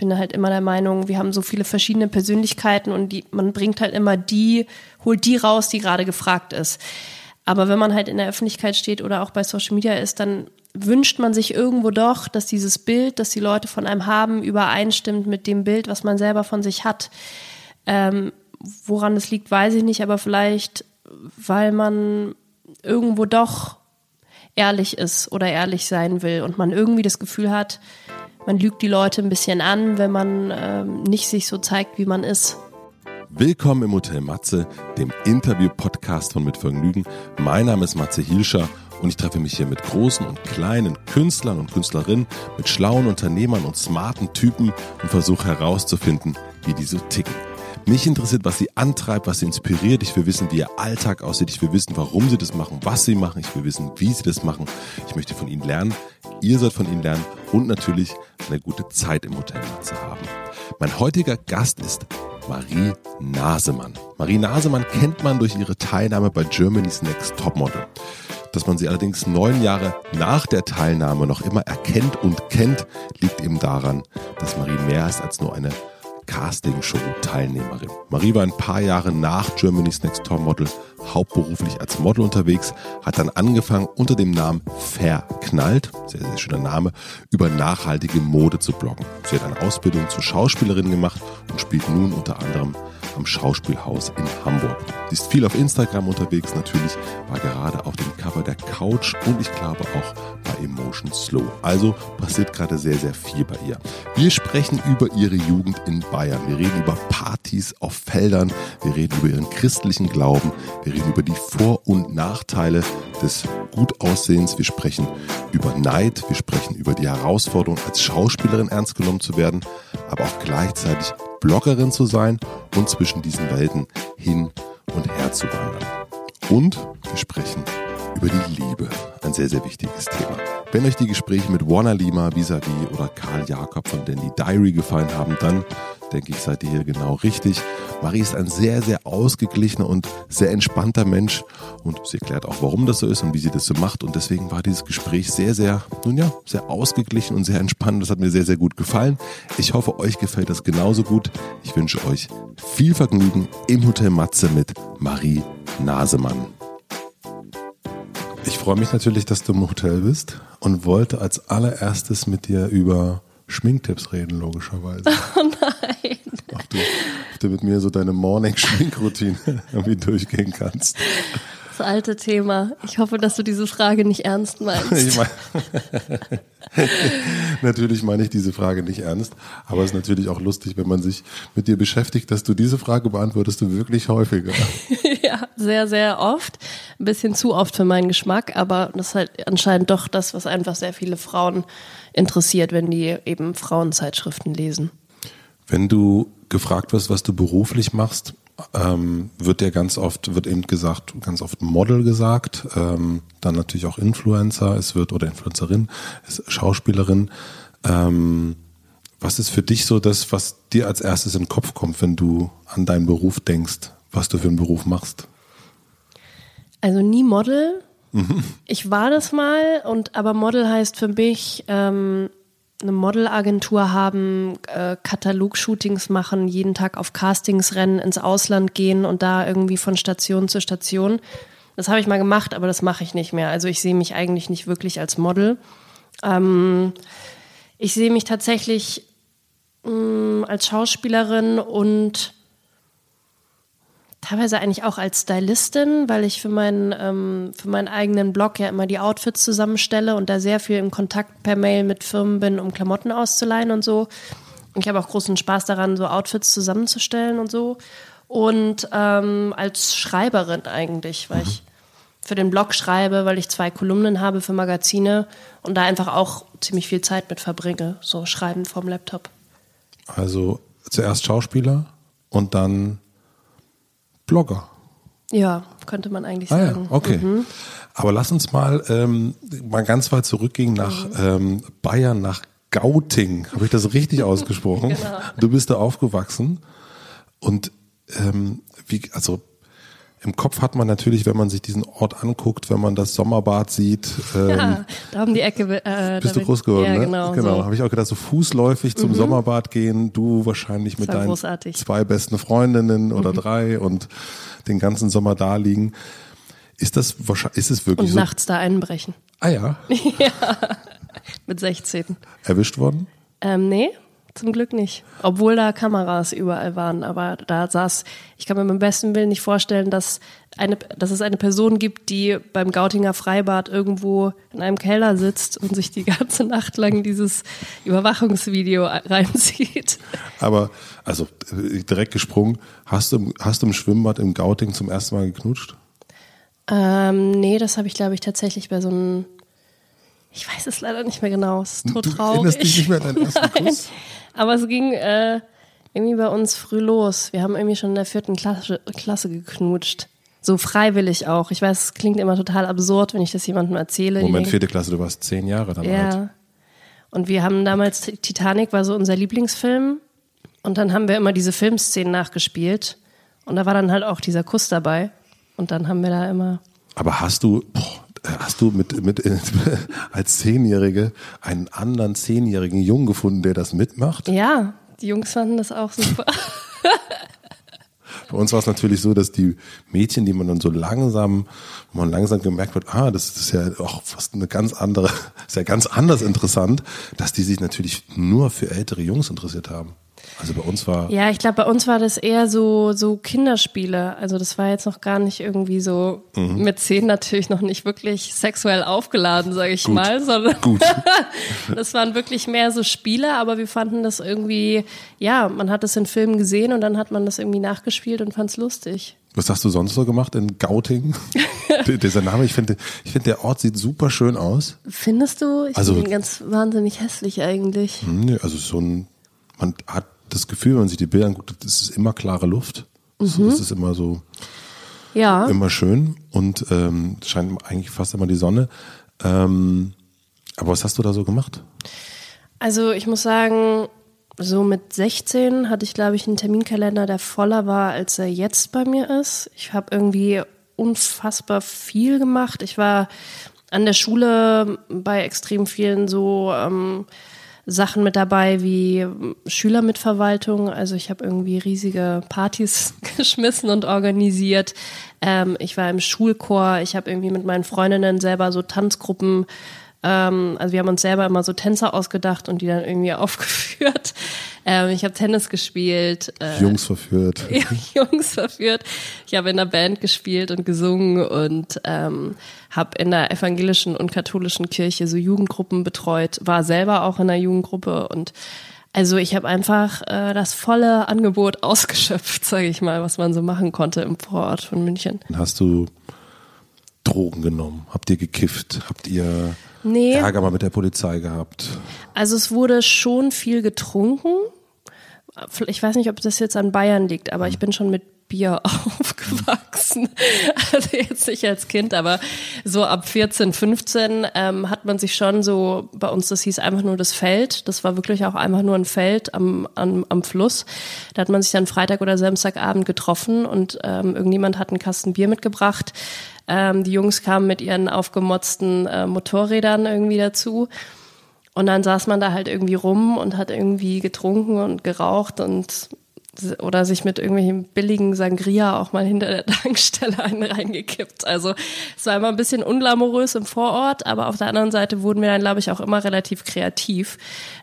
bin halt immer der Meinung, wir haben so viele verschiedene Persönlichkeiten und die, man bringt halt immer die, holt die raus, die gerade gefragt ist. Aber wenn man halt in der Öffentlichkeit steht oder auch bei Social Media ist, dann wünscht man sich irgendwo doch, dass dieses Bild, das die Leute von einem haben, übereinstimmt mit dem Bild, was man selber von sich hat. Ähm, woran es liegt, weiß ich nicht, aber vielleicht, weil man irgendwo doch ehrlich ist oder ehrlich sein will und man irgendwie das Gefühl hat, man lügt die Leute ein bisschen an, wenn man ähm, nicht sich so zeigt, wie man ist. Willkommen im Hotel Matze, dem Interview-Podcast von Mit Vergnügen. Mein Name ist Matze Hilscher und ich treffe mich hier mit großen und kleinen Künstlern und Künstlerinnen, mit schlauen Unternehmern und smarten Typen und versuche herauszufinden, wie die so ticken. Mich interessiert, was sie antreibt, was sie inspiriert. Ich will wissen, wie ihr Alltag aussieht. Ich will wissen, warum sie das machen, was sie machen. Ich will wissen, wie sie das machen. Ich möchte von ihnen lernen. Ihr sollt von ihnen lernen und natürlich eine gute Zeit im Hotel zu haben. Mein heutiger Gast ist Marie Nasemann. Marie Nasemann kennt man durch ihre Teilnahme bei Germany's Next Topmodel. Dass man sie allerdings neun Jahre nach der Teilnahme noch immer erkennt und kennt, liegt eben daran, dass Marie mehr ist als nur eine Castingshow-Teilnehmerin. Marie war ein paar Jahre nach Germany's Next Top Model hauptberuflich als Model unterwegs, hat dann angefangen unter dem Namen Verknallt, sehr, sehr schöner Name, über nachhaltige Mode zu bloggen. Sie hat eine Ausbildung zur Schauspielerin gemacht und spielt nun unter anderem am Schauspielhaus in Hamburg. Sie ist viel auf Instagram unterwegs natürlich, war gerade auf dem Cover der Couch und ich glaube auch bei Emotion Slow. Also passiert gerade sehr, sehr viel bei ihr. Wir sprechen über ihre Jugend in Bayern. Wir reden über Partys auf Feldern. Wir reden über ihren christlichen Glauben. Wir reden über die Vor- und Nachteile des Gutaussehens. Wir sprechen über Neid. Wir sprechen über die Herausforderung, als Schauspielerin ernst genommen zu werden, aber auch gleichzeitig Bloggerin zu sein und zwischen diesen Welten hin und her zu wandern. Und wir sprechen über die Liebe, ein sehr, sehr wichtiges Thema. Wenn euch die Gespräche mit Warner Lima, Visavi oder Karl Jakob von Dandy Diary gefallen haben, dann denke ich, seid ihr hier genau richtig. Marie ist ein sehr, sehr ausgeglichener und sehr entspannter Mensch und sie erklärt auch, warum das so ist und wie sie das so macht. Und deswegen war dieses Gespräch sehr, sehr, nun ja, sehr ausgeglichen und sehr entspannt. Das hat mir sehr, sehr gut gefallen. Ich hoffe, euch gefällt das genauso gut. Ich wünsche euch viel Vergnügen im Hotel Matze mit Marie Nasemann. Ich freue mich natürlich, dass du im Hotel bist und wollte als allererstes mit dir über Schminktipps reden, logischerweise. Oh nein. Ob du, ob du mit mir so deine Morning-Schminkroutine irgendwie durchgehen kannst. Das alte Thema. Ich hoffe, dass du diese Frage nicht ernst meinst. Ich mein, natürlich meine ich diese Frage nicht ernst, aber es ist natürlich auch lustig, wenn man sich mit dir beschäftigt, dass du diese Frage beantwortest du wirklich häufiger. ja, sehr, sehr oft. Ein bisschen zu oft für meinen Geschmack, aber das ist halt anscheinend doch das, was einfach sehr viele Frauen interessiert, wenn die eben Frauenzeitschriften lesen. Wenn du gefragt wirst, was du beruflich machst, ähm, wird dir ganz oft, wird eben gesagt, ganz oft Model gesagt, ähm, dann natürlich auch Influencer, es wird, oder Influencerin, ist Schauspielerin. Ähm, was ist für dich so das, was dir als erstes in den Kopf kommt, wenn du an deinen Beruf denkst, was du für einen Beruf machst? Also nie Model. Mhm. Ich war das mal und aber Model heißt für mich ähm, eine Modelagentur haben, äh, Katalogshootings machen, jeden Tag auf Castings rennen, ins Ausland gehen und da irgendwie von Station zu Station. Das habe ich mal gemacht, aber das mache ich nicht mehr. Also ich sehe mich eigentlich nicht wirklich als Model. Ähm, ich sehe mich tatsächlich mh, mm, als Schauspielerin und teilweise eigentlich auch als Stylistin, weil ich für meinen, ähm, für meinen eigenen Blog ja immer die Outfits zusammenstelle und da sehr viel im Kontakt per Mail mit Firmen bin, um Klamotten auszuleihen und so. Ich habe auch großen Spaß daran, so Outfits zusammenzustellen und so. Und ähm, als Schreiberin eigentlich, weil mhm. ich für den Blog schreibe, weil ich zwei Kolumnen habe für Magazine und da einfach auch ziemlich viel Zeit mit verbringe, so schreiben vom Laptop. Also zuerst Schauspieler und dann Blogger. Ja, könnte man eigentlich ah, sagen. Ja, okay. Mhm. Aber lass uns mal, ähm, mal ganz weit zurückgehen nach mhm. ähm, Bayern, nach Gauting. Habe ich das richtig ausgesprochen? genau. Du bist da aufgewachsen. Und ähm, wie, also im Kopf hat man natürlich, wenn man sich diesen Ort anguckt, wenn man das Sommerbad sieht. Ähm, Ja, da haben die Ecke. Äh, bist du groß geworden, ja, ne? Genau. genau. So. Habe ich auch gedacht, so fußläufig zum Sommerbad gehen, du wahrscheinlich mit deinen großartig. zwei besten Freundinnen oder drei und den ganzen Sommer da liegen. Ist das wahrscheinlich, ist es wirklich Und so? nachts da einbrechen. Ah ja, Mit 16. erwischt worden? Ähm, nee, zum Glück nicht. Obwohl da Kameras überall waren. Aber da saß, ich kann mir beim besten Willen nicht vorstellen, dass, eine, dass es eine Person gibt, die beim Gautinger Freibad irgendwo in einem Keller sitzt und sich die ganze Nacht lang dieses Überwachungsvideo reinzieht. Aber, also direkt gesprungen, hast du, im- hast du im Schwimmbad im Gauting zum ersten Mal geknutscht? Ähm, nee, das habe ich, glaube ich, tatsächlich bei so einem. Ich weiß es leider nicht mehr genau. Es ist tot du traurig. erinnerst dich nicht mehr an deinen ersten. Kuss? Aber es ging äh, irgendwie bei uns früh los. Wir haben irgendwie schon in der vierten Klasse, Klasse geknutscht. So freiwillig auch. Ich weiß, es klingt immer total absurd, wenn ich das jemandem erzähle. Moment, vierte Klasse, du warst zehn Jahre dann alt. ja. Und wir haben damals, Titanic war so unser Lieblingsfilm. Und dann haben wir immer diese Filmszenen nachgespielt. Und da war dann halt auch dieser Kuss dabei. Und dann haben wir da immer. Aber hast du, boah, hast du mit, mit, als Zehnjährige einen anderen zehnjährigen Jungen gefunden, der das mitmacht? Ja, die Jungs fanden das auch super. Bei uns war es natürlich so, dass die Mädchen, die man dann so langsam, wo man langsam gemerkt wird, ah, das ist ja auch fast eine ganz andere, ist ja ganz anders interessant, dass die sich natürlich nur für ältere Jungs interessiert haben. Also bei uns war, Ja, ich glaube, bei uns war das eher so, so Kinderspiele. Also das war jetzt noch gar nicht irgendwie so Mhm. mit zehn natürlich noch nicht wirklich sexuell aufgeladen, sage ich mal, sondern gut. das waren wirklich mehr so Spiele, aber wir fanden das irgendwie, ja, man hat das in Filmen gesehen und dann hat man das irgendwie nachgespielt und fand es lustig. Was hast du sonst so gemacht in Gauting? Dieser Name, ich finde, ich finde, der Ort sieht super schön aus. Findest du? Ich Also- finde ihn ganz wahnsinnig hässlich eigentlich. Hm, nee, Also so ein, man hat das Gefühl, wenn man sich die Bilder anguckt, das ist immer klare Luft. So, Das ist immer so, Ja. immer schön und ähm, scheint eigentlich fast immer die Sonne. Ähm, aber was hast du da so gemacht? Also ich muss sagen, so mit 16 hatte ich, glaube ich, einen Terminkalender, der voller war, als er jetzt bei mir ist. Ich habe irgendwie unfassbar viel gemacht. Ich war an der Schule bei extrem vielen so ähm, Sachen mit dabei wie ähm, Schülermitverwaltung. Also ich habe irgendwie riesige Partys geschmissen und organisiert. Ähm, ich war im Schulchor. Ich habe irgendwie mit meinen Freundinnen selber so Tanzgruppen ähm, also wir haben uns selber immer so Tänzer ausgedacht und die dann irgendwie aufgeführt. Ähm, ich habe Tennis gespielt, äh, Jungs verführt. Jungs verführt. Ich habe in einer Band gespielt und gesungen und ähm, habe in der evangelischen und katholischen Kirche so Jugendgruppen betreut, war selber auch in einer Jugendgruppe und also ich habe einfach äh, das volle Angebot ausgeschöpft, sage ich mal, was man so machen konnte im Vorort von München. Hast du Drogen genommen? Habt ihr gekifft? Habt ihr Nee. Ärger mal mit der Polizei gehabt? Also es wurde schon viel getrunken. Ich weiß nicht, ob das jetzt an Bayern liegt, aber ich bin schon mit Bier aufgewachsen. Also jetzt nicht als Kind, aber so ab 14, 15 ähm, hat man sich schon so, bei uns, das hieß einfach nur das Feld. Das war wirklich auch einfach nur ein Feld am, am, am Fluss. Da hat man sich dann Freitag oder Samstagabend getroffen und ähm, irgendjemand hat einen Kasten Bier mitgebracht. Ähm, die Jungs kamen mit ihren aufgemotzten äh, Motorrädern irgendwie dazu. Und dann saß man da halt irgendwie rum und hat irgendwie getrunken und geraucht und oder sich mit irgendwelchen billigen Sangria auch mal hinter der Tankstelle einen reingekippt. Also es war immer ein bisschen unglamourös im Vorort, aber auf der anderen Seite wurden wir dann, glaube ich, auch immer relativ kreativ,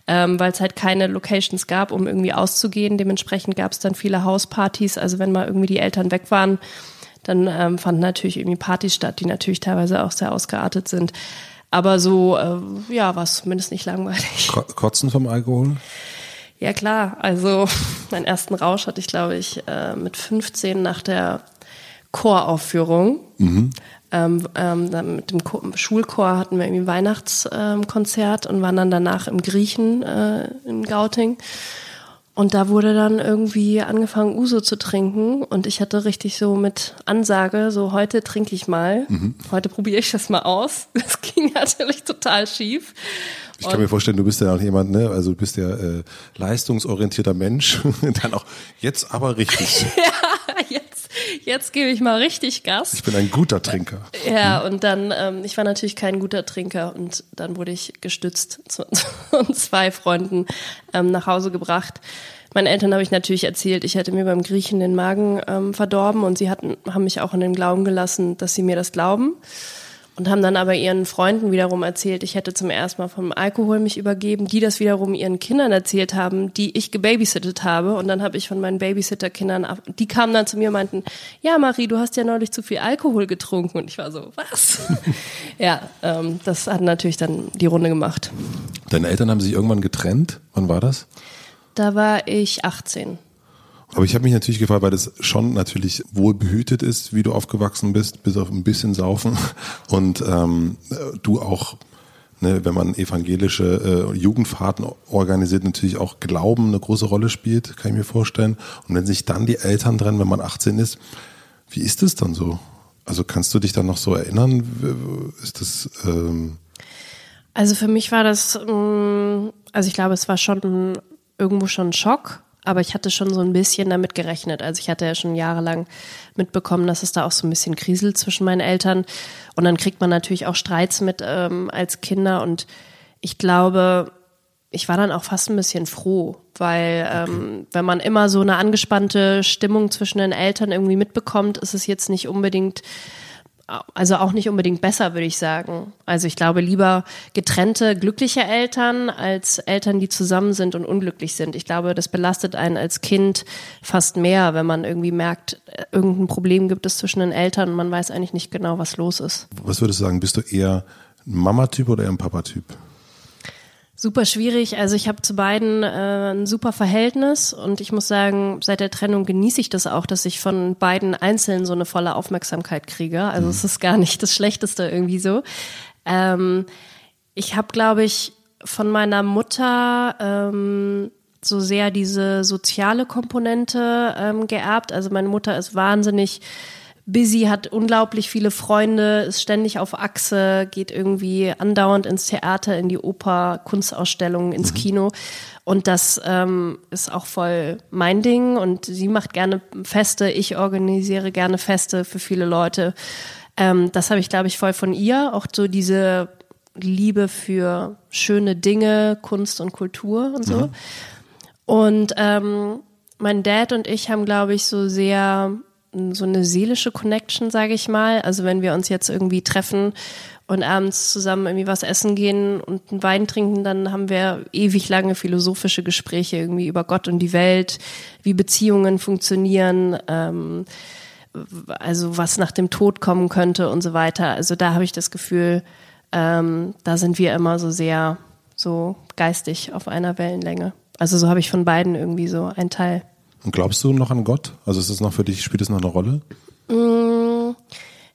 ähm, weil es halt keine Locations gab, um irgendwie auszugehen. Dementsprechend gab es dann viele Hauspartys. Also wenn mal irgendwie die Eltern weg waren, dann ähm, fanden natürlich irgendwie Partys statt, die natürlich teilweise auch sehr ausgeartet sind. Aber so, äh, ja, war es zumindest nicht langweilig. Ko- Kotzen vom Alkohol? Ja klar, also meinen ersten Rausch hatte ich, glaube ich, äh, mit 15 nach der Choraufführung. Ähm, ähm, dann mit dem Chor, Schulchor hatten wir irgendwie ein Weihnachtskonzert und waren dann danach im Griechen äh, in Gauting. Und da wurde dann irgendwie angefangen, Uso zu trinken. Und ich hatte richtig so mit Ansage, so heute trinke ich mal. Heute probiere ich das mal aus. Das ging natürlich total schief. Ich kann mir vorstellen, du bist ja auch jemand, ne? Also du bist ja äh, leistungsorientierter Mensch. Dann auch jetzt aber richtig. jetzt, jetzt gebe ich mal richtig Gas. Ich bin ein guter Trinker. Ja, und dann, ähm, ich war natürlich kein guter Trinker und dann wurde ich gestützt zu zwei Freunden ähm, nach Hause gebracht. Meinen Eltern habe ich natürlich erzählt, ich hätte mir beim Griechen den Magen ähm, verdorben und sie hatten, haben mich auch in dem Glauben gelassen, dass sie mir das glauben und haben dann aber ihren Freunden wiederum erzählt, ich hätte zum ersten Mal vom Alkohol mich übergeben, die das wiederum ihren Kindern erzählt haben, die ich gebabysittet habe und dann habe ich von meinen Babysitterkindern, die kamen dann zu mir und meinten, ja Marie, du hast ja neulich zu viel Alkohol getrunken und ich war so, was? ja, ähm, das hat natürlich dann die Runde gemacht. Deine Eltern haben sich irgendwann getrennt, wann war das? Da war ich 18. Aber ich habe mich natürlich gefragt, weil das schon natürlich wohl behütet ist, wie du aufgewachsen bist, bis auf ein bisschen Saufen. Und ähm, du auch, ne, wenn man evangelische äh, Jugendfahrten organisiert, natürlich auch Glauben eine große Rolle spielt, kann ich mir vorstellen. Und wenn sich dann die Eltern trennen, wenn man 18 ist, wie ist es dann so? Also kannst du dich dann noch so erinnern? Ist das ähm also für mich war das, mm, also ich glaube, es war schon irgendwo schon ein Schock, aber ich hatte schon so ein bisschen damit gerechnet. Also ich hatte ja schon jahrelang mitbekommen, dass es da auch so ein bisschen kriselt zwischen meinen Eltern. Und dann kriegt man natürlich auch Streits mit ähm, als Kinder. Und ich glaube, ich war dann auch fast ein bisschen froh, weil ähm, wenn man immer so eine angespannte Stimmung zwischen den Eltern irgendwie mitbekommt, ist es jetzt nicht unbedingt also auch nicht unbedingt besser, würde ich sagen. Also ich glaube lieber getrennte, glückliche Eltern als Eltern, die zusammen sind und unglücklich sind. Ich glaube, das belastet einen als Kind fast mehr, wenn man irgendwie merkt, irgendein Problem gibt es zwischen den Eltern und man weiß eigentlich nicht genau, was los ist. Was würdest du sagen, bist du eher ein Mama-Typ oder eher ein Papa-Typ? Super schwierig. Also ich habe zu beiden äh, ein super Verhältnis und ich muss sagen, seit der Trennung genieße ich das auch, dass ich von beiden einzeln so eine volle Aufmerksamkeit kriege. Also mhm. es ist gar nicht das Schlechteste irgendwie so. Ähm, ich habe, glaube ich, von meiner Mutter ähm, so sehr diese soziale Komponente ähm, geerbt. Also meine Mutter ist wahnsinnig busy, hat unglaublich viele Freunde, ist ständig auf Achse, geht irgendwie andauernd ins Theater, in die Oper, Kunstausstellungen, ins mhm. Kino. Und das ähm, ist auch voll mein Ding. Und sie macht gerne Feste, ich organisiere gerne Feste für viele Leute. Ähm, das habe ich, glaube ich, voll von ihr. Auch so diese Liebe für schöne Dinge, Kunst und Kultur und so. Mhm. Und ähm, mein Dad und ich haben, glaube ich, so sehr so eine seelische Connection, sage ich mal. Also wenn wir uns jetzt irgendwie treffen und abends zusammen irgendwie was essen gehen und einen Wein trinken, dann haben wir ewig lange philosophische Gespräche irgendwie über Gott und die Welt, wie Beziehungen funktionieren, ähm, also was nach dem Tod kommen könnte und so weiter. Also da habe ich das Gefühl, ähm, da sind wir immer so sehr so geistig auf einer Wellenlänge. Also so habe ich von beiden irgendwie so ein Teil. Und glaubst du noch an Gott? Also ist es noch für dich, spielt es noch eine Rolle? Mm,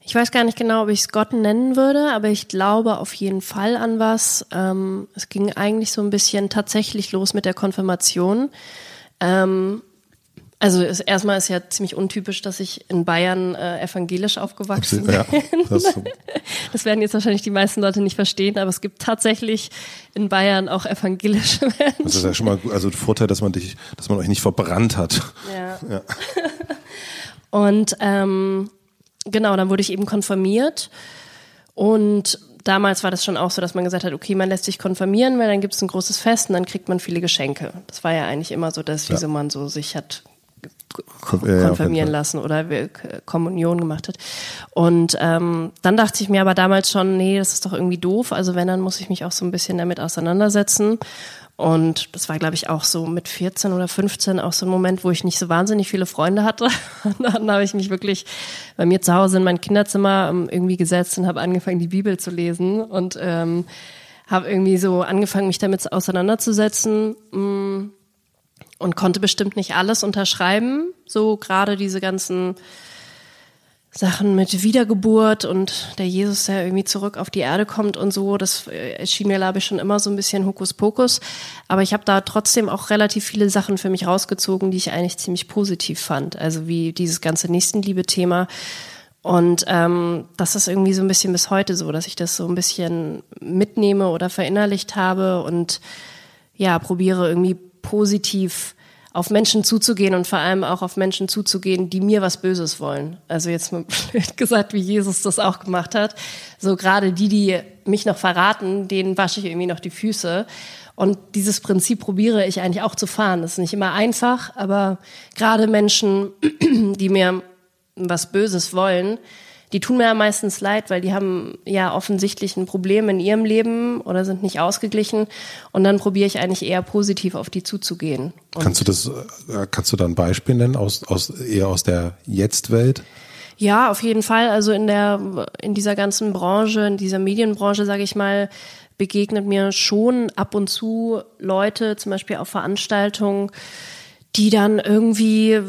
ich weiß gar nicht genau, ob ich es Gott nennen würde, aber ich glaube auf jeden Fall an was. Ähm, es ging eigentlich so ein bisschen tatsächlich los mit der Konfirmation. Ähm, also ist, erstmal ist ja ziemlich untypisch, dass ich in Bayern äh, evangelisch aufgewachsen bin. Ja, das, das, werden jetzt wahrscheinlich die meisten Leute nicht verstehen, aber es gibt tatsächlich in Bayern auch evangelische Menschen. Das ist ja schon mal also der Vorteil, dass man dich, dass man euch nicht verbrannt hat. Ja. ja. Und ähm, genau, dann wurde ich eben konfirmiert und damals war das schon auch so, dass man gesagt hat, okay, man lässt sich konfirmieren, weil dann gibt es ein großes Fest und dann kriegt man viele Geschenke. Das war ja eigentlich immer so das, wieso ja. man so sich hat konfirmieren ja, lassen oder Kommunion gemacht hat. Und ähm, dann dachte ich mir aber damals schon, nee, das ist doch irgendwie doof. Also wenn, dann muss ich mich auch so ein bisschen damit auseinandersetzen. Und das war, glaube ich, auch so mit 14 oder 15 auch so ein Moment, wo ich nicht so wahnsinnig viele Freunde hatte. Und dann habe ich mich wirklich bei mir zu Hause in mein Kinderzimmer ähm, irgendwie gesetzt und habe angefangen, die Bibel zu lesen und ähm, habe irgendwie so angefangen, mich damit auseinanderzusetzen. Mh, mm, und konnte bestimmt nicht alles unterschreiben. So gerade diese ganzen Sachen mit Wiedergeburt und der Jesus, der irgendwie zurück auf die Erde kommt und so, das erschien mir, glaube ich, schon immer so ein bisschen Hokuspokus. Aber ich habe da trotzdem auch relativ viele Sachen für mich rausgezogen, die ich eigentlich ziemlich positiv fand. Also wie dieses ganze Nächstenliebe-Thema. Und ähm, das ist irgendwie so ein bisschen bis heute so, dass ich das so ein bisschen mitnehme oder verinnerlicht habe und ja, probiere irgendwie positiv auf Menschen zuzugehen und vor allem auch auf Menschen zuzugehen, die mir was Böses wollen. Also jetzt mal blöd gesagt, wie Jesus das auch gemacht hat. So gerade die, die mich noch verraten, denen wasche ich irgendwie noch die Füße. Und dieses Prinzip probiere ich eigentlich auch zu fahren. Das ist nicht immer einfach, aber gerade Menschen, die mir was Böses wollen, die tun mir ja meistens leid, weil die haben ja offensichtlich ein Problem in ihrem Leben oder sind nicht ausgeglichen. Und dann probiere ich eigentlich eher positiv auf die zuzugehen. Und kannst du das, äh, kannst du da ein Beispiel nennen aus, aus eher aus der Jetzt-Welt? Ja, auf jeden Fall. Also in der, in dieser ganzen Branche, in dieser Medienbranche, sage ich mal, begegnet mir schon ab und zu Leute, zum Beispiel auf Veranstaltungen, die dann irgendwie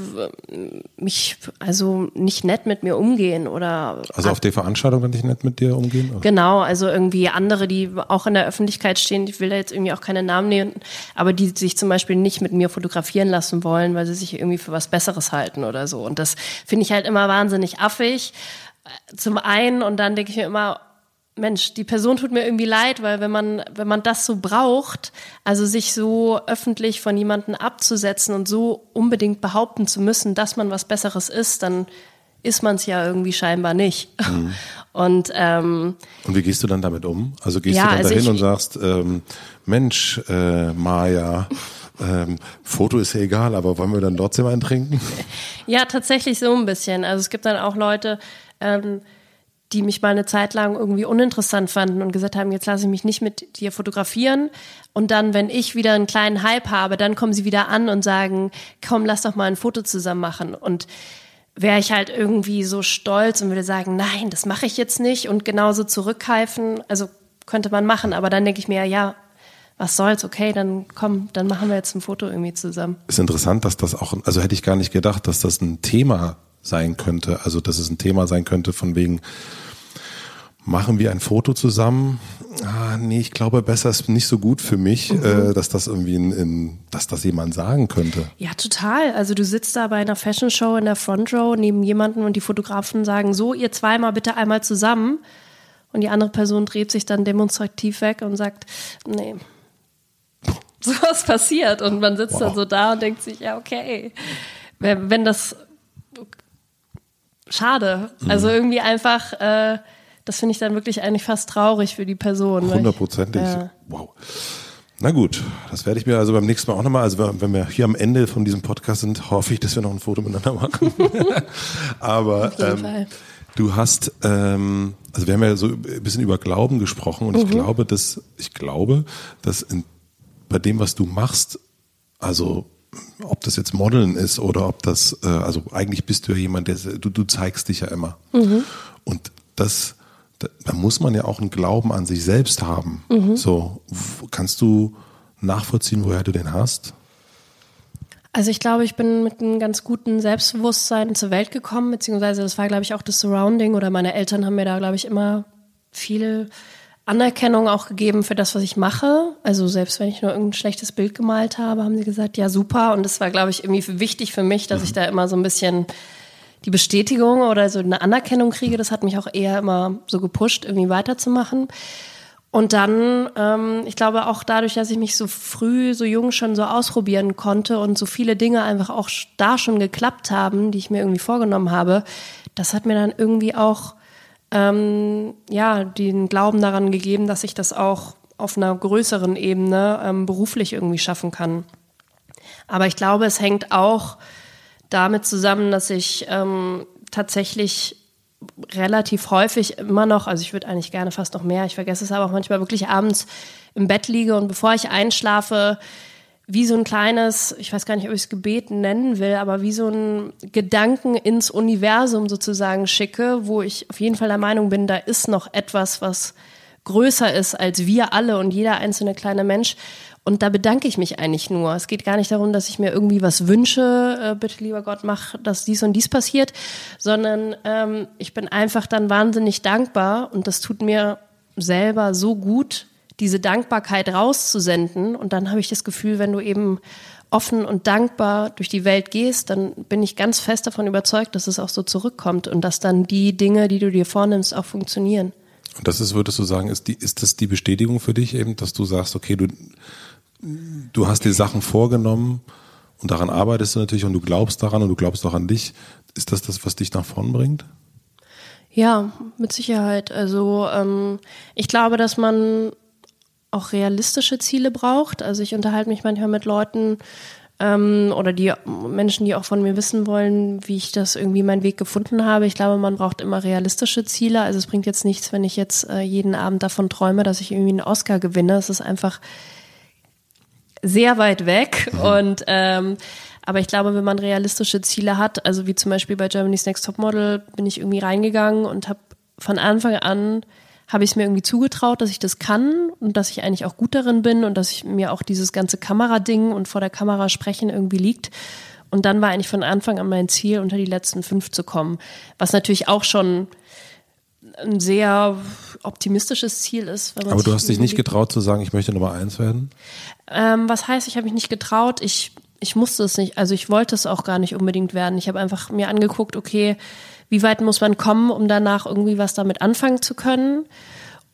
mich also nicht nett mit mir umgehen oder also auf der Veranstaltung dann nicht nett mit dir umgehen oder? genau also irgendwie andere die auch in der Öffentlichkeit stehen ich will da jetzt irgendwie auch keine Namen nehmen aber die sich zum Beispiel nicht mit mir fotografieren lassen wollen weil sie sich irgendwie für was Besseres halten oder so und das finde ich halt immer wahnsinnig affig zum einen und dann denke ich mir immer Mensch, die Person tut mir irgendwie leid, weil wenn man, wenn man das so braucht, also sich so öffentlich von jemandem abzusetzen und so unbedingt behaupten zu müssen, dass man was Besseres ist, dann ist man es ja irgendwie scheinbar nicht. Mhm. Und, ähm, und wie gehst du dann damit um? Also gehst ja, du dann also dahin und sagst, ähm, Mensch, äh, Maja, ähm, Foto ist ja egal, aber wollen wir dann trotzdem einen trinken? Ja, tatsächlich so ein bisschen. Also es gibt dann auch Leute, ähm, die mich mal eine Zeit lang irgendwie uninteressant fanden und gesagt haben, jetzt lasse ich mich nicht mit dir fotografieren. Und dann, wenn ich wieder einen kleinen Hype habe, dann kommen sie wieder an und sagen, komm, lass doch mal ein Foto zusammen machen. Und wäre ich halt irgendwie so stolz und würde sagen, nein, das mache ich jetzt nicht und genauso zurückhalfen, also könnte man machen, aber dann denke ich mir, ja, was soll's, okay, dann komm, dann machen wir jetzt ein Foto irgendwie zusammen. Ist interessant, dass das auch, also hätte ich gar nicht gedacht, dass das ein Thema sein könnte, also dass es ein Thema sein könnte von wegen, machen wir ein Foto zusammen. Ah, nee, ich glaube, besser ist nicht so gut für mich, mhm. äh, dass das irgendwie in, in, dass das jemand sagen könnte. Ja, total. Also du sitzt da bei einer Fashion Show in der Front Row neben jemanden und die Fotografen sagen so, ihr zweimal bitte einmal zusammen. Und die andere Person dreht sich dann demonstrativ weg und sagt, nee, sowas passiert. Und man sitzt wow. dann so da und denkt sich, ja, okay. Wenn das, schade. Mhm. Also irgendwie einfach, äh, das finde ich dann wirklich eigentlich fast traurig für die Person. Hundertprozentig. Ja. Wow. Na gut, das werde ich mir also beim nächsten Mal auch nochmal, also wenn wir hier am Ende von diesem Podcast sind, hoffe ich, dass wir noch ein Foto miteinander machen. Aber ähm, du hast, ähm, also wir haben ja so ein bisschen über Glauben gesprochen und mhm. ich glaube, dass, ich glaube, dass in, bei dem, was du machst, also ob das jetzt Modeln ist oder ob das, äh, also eigentlich bist du ja jemand, der, du, du zeigst dich ja immer. Mhm. Und das da muss man ja auch einen Glauben an sich selbst haben. Mhm. So, kannst du nachvollziehen, woher du den hast? Also ich glaube, ich bin mit einem ganz guten Selbstbewusstsein zur Welt gekommen, beziehungsweise das war, glaube ich, auch das Surrounding oder meine Eltern haben mir da, glaube ich, immer viel Anerkennung auch gegeben für das, was ich mache. Also selbst wenn ich nur irgendein schlechtes Bild gemalt habe, haben sie gesagt, ja super. Und das war, glaube ich, irgendwie wichtig für mich, dass mhm. ich da immer so ein bisschen die Bestätigung oder so eine Anerkennung kriege, das hat mich auch eher immer so gepusht, irgendwie weiterzumachen. Und dann, ähm, ich glaube auch dadurch, dass ich mich so früh, so jung schon so ausprobieren konnte und so viele Dinge einfach auch da schon geklappt haben, die ich mir irgendwie vorgenommen habe, das hat mir dann irgendwie auch ähm, ja den Glauben daran gegeben, dass ich das auch auf einer größeren Ebene ähm, beruflich irgendwie schaffen kann. Aber ich glaube, es hängt auch damit zusammen, dass ich ähm, tatsächlich relativ häufig immer noch, also ich würde eigentlich gerne fast noch mehr, ich vergesse es aber auch manchmal wirklich abends im Bett liege und bevor ich einschlafe, wie so ein kleines, ich weiß gar nicht, ob ich es Gebet nennen will, aber wie so ein Gedanken ins Universum sozusagen schicke, wo ich auf jeden Fall der Meinung bin, da ist noch etwas, was größer ist als wir alle und jeder einzelne kleine Mensch. Und da bedanke ich mich eigentlich nur. Es geht gar nicht darum, dass ich mir irgendwie was wünsche, äh, bitte lieber Gott, mach, dass dies und dies passiert, sondern ähm, ich bin einfach dann wahnsinnig dankbar und das tut mir selber so gut, diese Dankbarkeit rauszusenden. Und dann habe ich das Gefühl, wenn du eben offen und dankbar durch die Welt gehst, dann bin ich ganz fest davon überzeugt, dass es auch so zurückkommt und dass dann die Dinge, die du dir vornimmst, auch funktionieren. Und das ist, würdest du sagen, ist, die, ist das die Bestätigung für dich eben, dass du sagst, okay, du, du hast dir Sachen vorgenommen und daran arbeitest du natürlich und du glaubst daran und du glaubst auch an dich. Ist das das, was dich nach vorn bringt? Ja, mit Sicherheit. Also ähm, ich glaube, dass man auch realistische Ziele braucht. Also ich unterhalte mich manchmal mit Leuten ähm, oder die Menschen, die auch von mir wissen wollen, wie ich das irgendwie meinen Weg gefunden habe. Ich glaube, man braucht immer realistische Ziele. Also es bringt jetzt nichts, wenn ich jetzt äh, jeden Abend davon träume, dass ich irgendwie einen Oscar gewinne. Es ist einfach sehr weit weg mhm. und ähm, aber ich glaube, wenn man realistische Ziele hat, also wie zum Beispiel bei Germany's Next Top Model, bin ich irgendwie reingegangen und habe von Anfang an habe ich es mir irgendwie zugetraut, dass ich das kann und dass ich eigentlich auch gut darin bin und dass ich mir auch dieses ganze Kamerading und vor der Kamera sprechen irgendwie liegt. Und dann war eigentlich von Anfang an mein Ziel, unter die letzten fünf zu kommen, was natürlich auch schon ein sehr optimistisches Ziel ist. Aber du hast dich nicht getraut zu sagen, ich möchte Nummer eins werden? Ähm, was heißt, ich habe mich nicht getraut? Ich, ich musste es nicht, also ich wollte es auch gar nicht unbedingt werden. Ich habe einfach mir angeguckt, okay, wie weit muss man kommen, um danach irgendwie was damit anfangen zu können.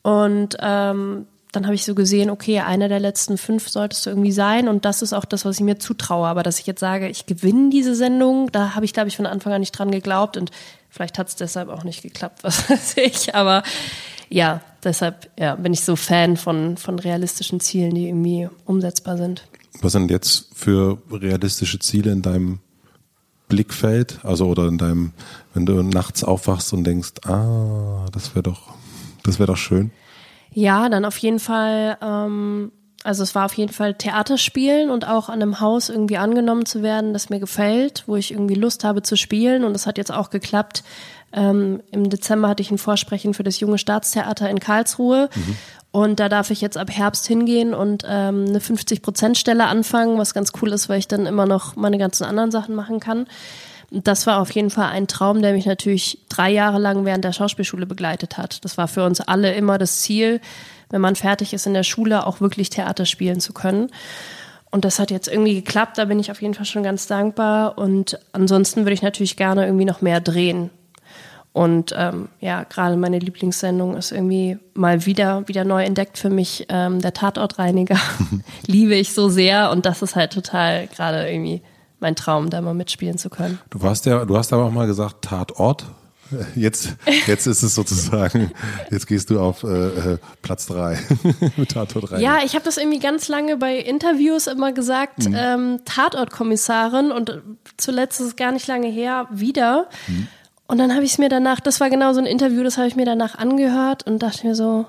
Und ähm, dann habe ich so gesehen, okay, einer der letzten fünf solltest du irgendwie sein und das ist auch das, was ich mir zutraue. Aber dass ich jetzt sage, ich gewinne diese Sendung, da habe ich, glaube ich, von Anfang an nicht dran geglaubt und vielleicht hat es deshalb auch nicht geklappt, was weiß ich. Aber ja, deshalb ja, bin ich so Fan von, von realistischen Zielen, die irgendwie umsetzbar sind. Was sind jetzt für realistische Ziele in deinem Blickfeld, also oder in deinem, wenn du nachts aufwachst und denkst, ah, das wäre doch, das wäre doch schön. Ja, dann auf jeden Fall, ähm, also es war auf jeden Fall Theaterspielen und auch an einem Haus irgendwie angenommen zu werden, das mir gefällt, wo ich irgendwie Lust habe zu spielen und das hat jetzt auch geklappt. Ähm, Im Dezember hatte ich ein Vorsprechen für das Junge Staatstheater in Karlsruhe mhm. Und da darf ich jetzt ab Herbst hingehen und ähm, eine 50-Prozent-Stelle anfangen, was ganz cool ist, weil ich dann immer noch meine ganzen anderen Sachen machen kann. Das war auf jeden Fall ein Traum, der mich natürlich drei Jahre lang während der Schauspielschule begleitet hat. Das war für uns alle immer das Ziel, wenn man fertig ist in der Schule, auch wirklich Theater spielen zu können. Und das hat jetzt irgendwie geklappt, da bin ich auf jeden Fall schon ganz dankbar. Und ansonsten würde ich natürlich gerne irgendwie noch mehr drehen. Und ähm, ja, gerade meine Lieblingssendung ist irgendwie mal wieder, wieder neu entdeckt für mich. Ähm, der Tatortreiniger liebe ich so sehr und das ist halt total gerade irgendwie mein Traum, da mal mitspielen zu können. Du warst ja, du hast aber auch mal gesagt Tatort. Jetzt, jetzt ist es sozusagen, jetzt gehst du auf äh, äh Platz drei mit Tatort rein. Ja, ich habe das irgendwie ganz lange bei Interviews immer gesagt, mhm. ähm, Tatortkommissarin und zuletzt ist es gar nicht lange her, wieder. Mhm. Und dann habe ich es mir danach, das war genau so ein Interview, das habe ich mir danach angehört und dachte mir so,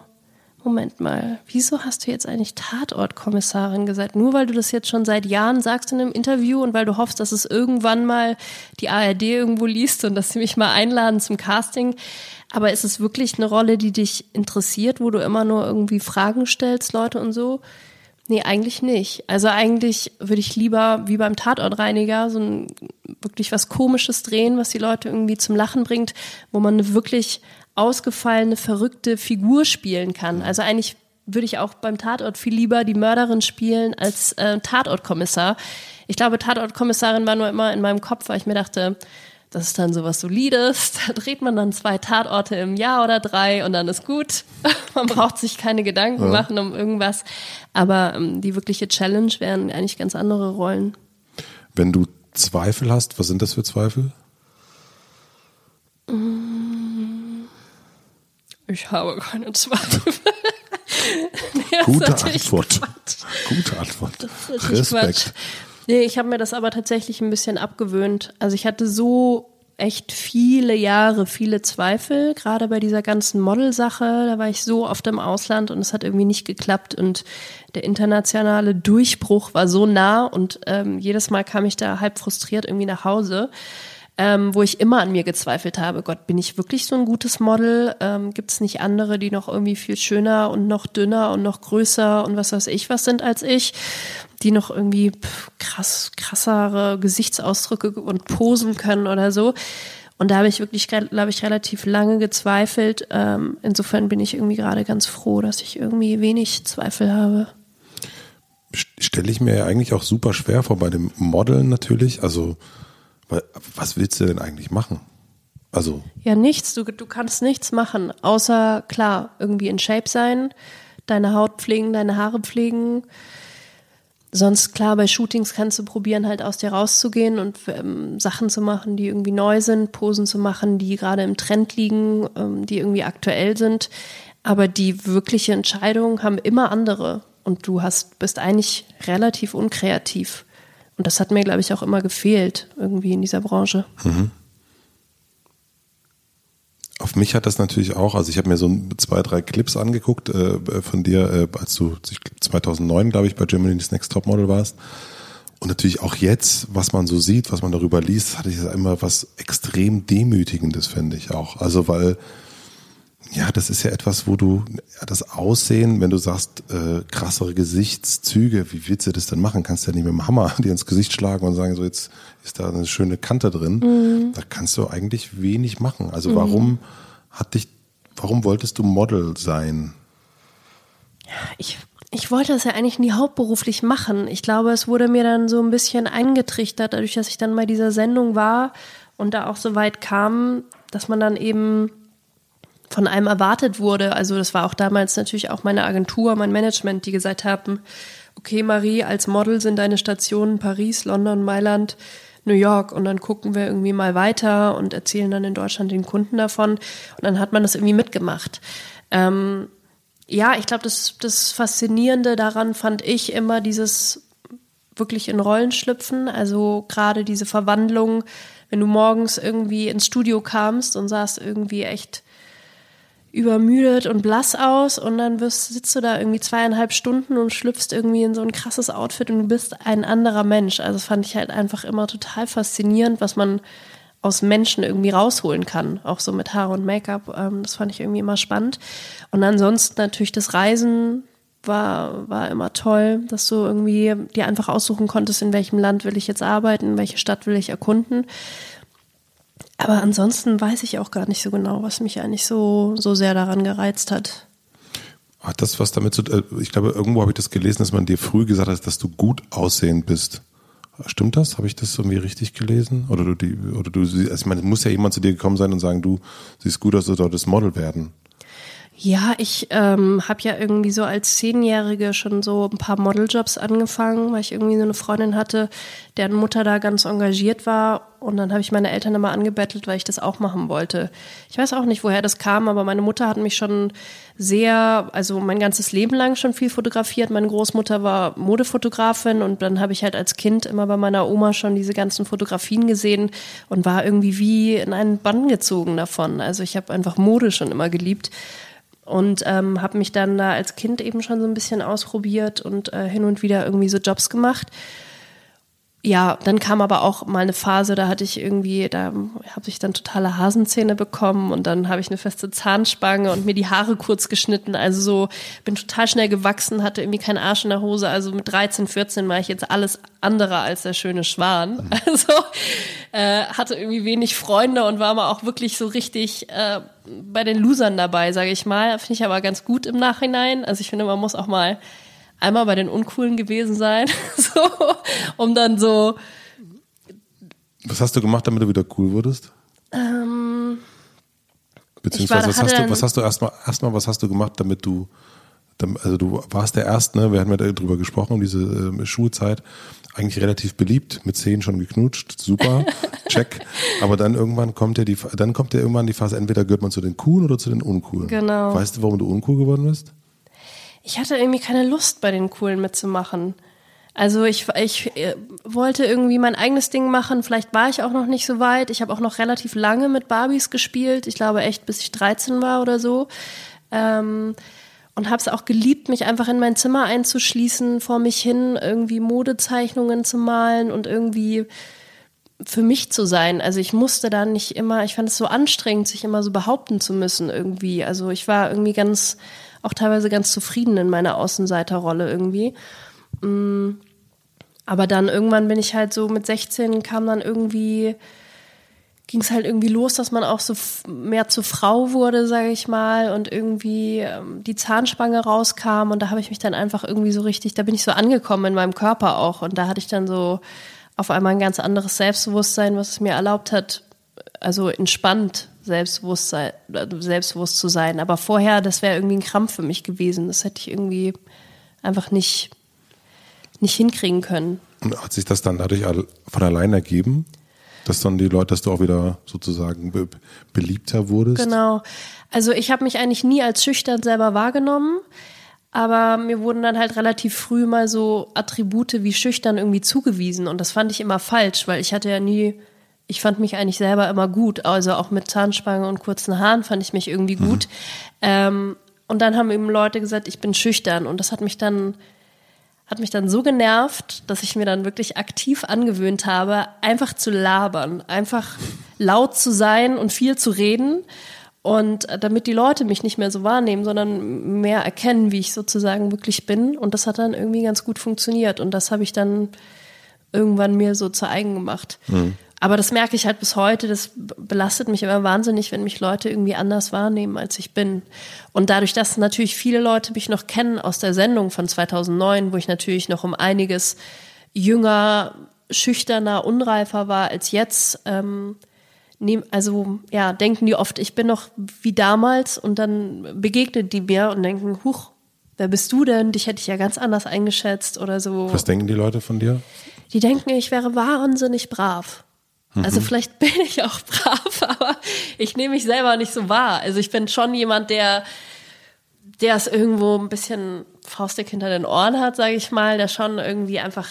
Moment mal, wieso hast du jetzt eigentlich Tatortkommissarin gesagt? Nur weil du das jetzt schon seit Jahren sagst in einem Interview und weil du hoffst, dass es irgendwann mal die ARD irgendwo liest und dass sie mich mal einladen zum Casting. Aber ist es wirklich eine Rolle, die dich interessiert, wo du immer nur irgendwie Fragen stellst, Leute und so? Nee, eigentlich nicht. Also eigentlich würde ich lieber wie beim Tatortreiniger so ein wirklich was Komisches drehen, was die Leute irgendwie zum Lachen bringt, wo man eine wirklich ausgefallene, verrückte Figur spielen kann. Also eigentlich würde ich auch beim Tatort viel lieber die Mörderin spielen als äh, Tatortkommissar. Ich glaube, Tatortkommissarin war nur immer in meinem Kopf, weil ich mir dachte, das ist dann sowas Solides. Da dreht man dann zwei Tatorte im Jahr oder drei und dann ist gut. Man braucht sich keine Gedanken ja. machen um irgendwas. Aber ähm, die wirkliche Challenge wären eigentlich ganz andere Rollen. Wenn du Zweifel hast, was sind das für Zweifel? Ich habe keine Zweifel. Gute Antwort. Quatsch. Gute Antwort. Respekt. Quatsch. Nee, ich habe mir das aber tatsächlich ein bisschen abgewöhnt. Also ich hatte so echt viele Jahre, viele Zweifel, gerade bei dieser ganzen Modelsache. Da war ich so oft im Ausland und es hat irgendwie nicht geklappt und der internationale Durchbruch war so nah und ähm, jedes Mal kam ich da halb frustriert irgendwie nach Hause ähm, wo ich immer an mir gezweifelt habe, Gott, bin ich wirklich so ein gutes Model? Ähm, Gibt es nicht andere, die noch irgendwie viel schöner und noch dünner und noch größer und was weiß ich was sind als ich? die noch irgendwie krass, krassere Gesichtsausdrücke und Posen können oder so. Und da habe ich wirklich, glaube ich, relativ lange gezweifelt. Ähm, insofern bin ich irgendwie gerade ganz froh, dass ich irgendwie wenig Zweifel habe. Stelle ich mir ja eigentlich auch super schwer vor bei dem Modeln natürlich. Also was willst du denn eigentlich machen? Also. Ja, nichts. Du, du kannst nichts machen, außer klar, irgendwie in Shape sein, deine Haut pflegen, deine Haare pflegen. sonst klar, bei Shootings kannst du probieren, halt aus dir rauszugehen und ähm, Sachen zu machen, die irgendwie neu sind, Posen zu machen, die gerade im Trend liegen, ähm, die irgendwie aktuell sind. Aber die wirkliche Entscheidung haben immer andere. Und du hast, bist eigentlich relativ unkreativ. Und das hat mir, glaube ich, auch immer gefehlt, irgendwie in dieser Branche. Mhm. Auf mich hat das natürlich auch, also ich habe mir so zwei, drei Clips angeguckt äh, von dir, äh, als du 2009, glaube ich, bei Germany's Next Topmodel warst. Und natürlich auch jetzt, was man so sieht, was man darüber liest, hatte ich immer was extrem Demütigendes, finde ich auch. Also weil ja, das ist ja etwas, wo du ja, das Aussehen, wenn du sagst, äh, krassere Gesichtszüge, wie willst du das denn machen? Kannst du ja nicht mit dem Hammer dir ins Gesicht schlagen und sagen, so jetzt ist da eine schöne Kante drin. Mhm. Da kannst du eigentlich wenig machen. Also mhm. warum hat dich, warum wolltest du Model sein? Ich, ich wollte das ja eigentlich nie hauptberuflich machen. Ich glaube, es wurde mir dann so ein bisschen eingetrichtert, dadurch, dass ich dann bei dieser Sendung war und da auch so weit kam, dass man dann eben von einem erwartet wurde. Also das war auch damals natürlich auch meine Agentur, mein Management, die gesagt haben, okay Marie, als Model sind deine Stationen Paris, London, Mailand, New York und dann gucken wir irgendwie mal weiter und erzählen dann in Deutschland den Kunden davon und dann hat man das irgendwie mitgemacht. Ähm, ja, ich glaube, das, das Faszinierende daran fand ich immer dieses wirklich in Rollen schlüpfen, also gerade diese Verwandlung, wenn du morgens irgendwie ins Studio kamst und sahst irgendwie echt übermüdet und blass aus und dann wirst, sitzt du da irgendwie zweieinhalb Stunden und schlüpfst irgendwie in so ein krasses Outfit und du bist ein anderer Mensch. Also fand ich halt einfach immer total faszinierend, was man aus Menschen irgendwie rausholen kann, auch so mit Haare und Make-up. Ähm, das fand ich irgendwie immer spannend. Und ansonsten natürlich das Reisen war, war immer toll, dass du irgendwie dir einfach aussuchen konntest, in welchem Land will ich jetzt arbeiten, welche Stadt will ich erkunden. Aber ansonsten weiß ich auch gar nicht so genau, was mich eigentlich so, so sehr daran gereizt hat. Hat das was damit zu tun? Äh, ich glaube, irgendwo habe ich das gelesen, dass man dir früh gesagt hat, dass du gut aussehend bist. Stimmt das? Habe ich das irgendwie richtig gelesen? Oder du die, oder du, also ich meine, muss ja jemand zu dir gekommen sein und sagen, du siehst gut aus, du solltest Model werden. Ja, ich ähm, habe ja irgendwie so als Zehnjährige schon so ein paar Modeljobs angefangen, weil ich irgendwie so eine Freundin hatte, deren Mutter da ganz engagiert war. Und dann habe ich meine Eltern immer angebettelt, weil ich das auch machen wollte. Ich weiß auch nicht, woher das kam, aber meine Mutter hat mich schon sehr, also mein ganzes Leben lang schon viel fotografiert. Meine Großmutter war Modefotografin und dann habe ich halt als Kind immer bei meiner Oma schon diese ganzen Fotografien gesehen und war irgendwie wie in einen Bann gezogen davon. Also ich habe einfach Mode schon immer geliebt und ähm, habe mich dann da als Kind eben schon so ein bisschen ausprobiert und äh, hin und wieder irgendwie so Jobs gemacht ja, dann kam aber auch mal eine Phase, da hatte ich irgendwie, da habe ich dann totale Hasenzähne bekommen und dann habe ich eine feste Zahnspange und mir die Haare kurz geschnitten. Also so, bin total schnell gewachsen, hatte irgendwie keinen Arsch in der Hose. Also mit 13, 14 war ich jetzt alles andere als der schöne Schwan. Mhm. Also äh, hatte irgendwie wenig Freunde und war mal auch wirklich so richtig äh, bei den Losern dabei, sage ich mal. Finde ich aber ganz gut im Nachhinein. Also ich finde, man muss auch mal einmal bei den Uncoolen gewesen sein, so, um dann so. Was hast du gemacht, damit du wieder cool wurdest? Ähm, Beziehungsweise, was, hast du, was hast du erstmal, erstmal, was hast du gemacht, damit du, also du warst der Erste, ne? wir hatten ja darüber gesprochen, um diese äh, Schulzeit, eigentlich relativ beliebt, mit zehn schon geknutscht, super, check. Aber dann irgendwann kommt ja die, dann kommt ja irgendwann die Phase, entweder gehört man zu den Coolen oder zu den Uncoolen. Genau. Weißt du, warum du uncool geworden bist? Ich hatte irgendwie keine Lust, bei den Coolen mitzumachen. Also ich, ich äh, wollte irgendwie mein eigenes Ding machen. Vielleicht war ich auch noch nicht so weit. Ich habe auch noch relativ lange mit Barbies gespielt. Ich glaube echt, bis ich 13 war oder so. Ähm, und habe es auch geliebt, mich einfach in mein Zimmer einzuschließen, vor mich hin irgendwie Modezeichnungen zu malen und irgendwie für mich zu sein. Also ich musste da nicht immer, ich fand es so anstrengend, sich immer so behaupten zu müssen irgendwie. Also ich war irgendwie ganz auch teilweise ganz zufrieden in meiner Außenseiterrolle irgendwie. Mm, aber dann irgendwann bin ich halt so mit 16 kam dann irgendwie ging es halt irgendwie los, dass man auch so mehr zur Frau wurde, sage ich mal, und irgendwie ähm, die Zahnspange rauskam und da habe ich mich dann einfach irgendwie so richtig, da bin ich so angekommen in meinem Körper auch und da hatte ich dann so auf einmal ein ganz anderes Selbstbewusstsein, was es mir erlaubt hat, also entspannt selbstbewusst, selbstbewusst zu sein. Aber vorher, das wäre irgendwie ein Krampf für mich gewesen. Das hätte ich irgendwie einfach nicht, nicht hinkriegen können. Und hat sich das dann dadurch von allein ergeben? Dass dann die Leute, dass du auch wieder sozusagen be beliebter wurdest? Genau. Also ich habe mich eigentlich nie als schüchtern selber wahrgenommen, aber mir wurden dann halt relativ früh mal so Attribute wie schüchtern irgendwie zugewiesen und das fand ich immer falsch, weil ich hatte ja nie, ich fand mich eigentlich selber immer gut, also auch mit Zahnspange und kurzen Haaren fand ich mich irgendwie gut. Mhm. Ähm, und dann haben eben Leute gesagt, ich bin schüchtern und das hat mich dann hat mich dann so genervt, dass ich mir dann wirklich aktiv angewöhnt habe, einfach zu labern, einfach laut zu sein und viel zu reden. Und damit die Leute mich nicht mehr so wahrnehmen, sondern mehr erkennen, wie ich sozusagen wirklich bin. Und das hat dann irgendwie ganz gut funktioniert. Und das habe ich dann irgendwann mir so zu eigen gemacht. Mhm. Aber das merke ich halt bis heute, das belastet mich immer wahnsinnig, wenn mich Leute irgendwie anders wahrnehmen, als ich bin. Und dadurch, dass natürlich viele Leute mich noch kennen aus der Sendung von 2009, wo ich natürlich noch um einiges jünger, schüchterner, unreifer war als jetzt, ähm, nehm, also ja, denken die oft, ich bin noch wie damals und dann begegnet die mir und denken, huch, wer bist du denn? Dich hätte ich ja ganz anders eingeschätzt oder so. Was denken die Leute von dir? Die denken, ich wäre wahnsinnig brav. Also mhm. vielleicht bin ich auch brav, aber ich nehme mich selber nicht so wahr. Also ich bin schon jemand, der, der es irgendwo ein bisschen faustig hinter den Ohren hat, sage ich mal, der schon irgendwie einfach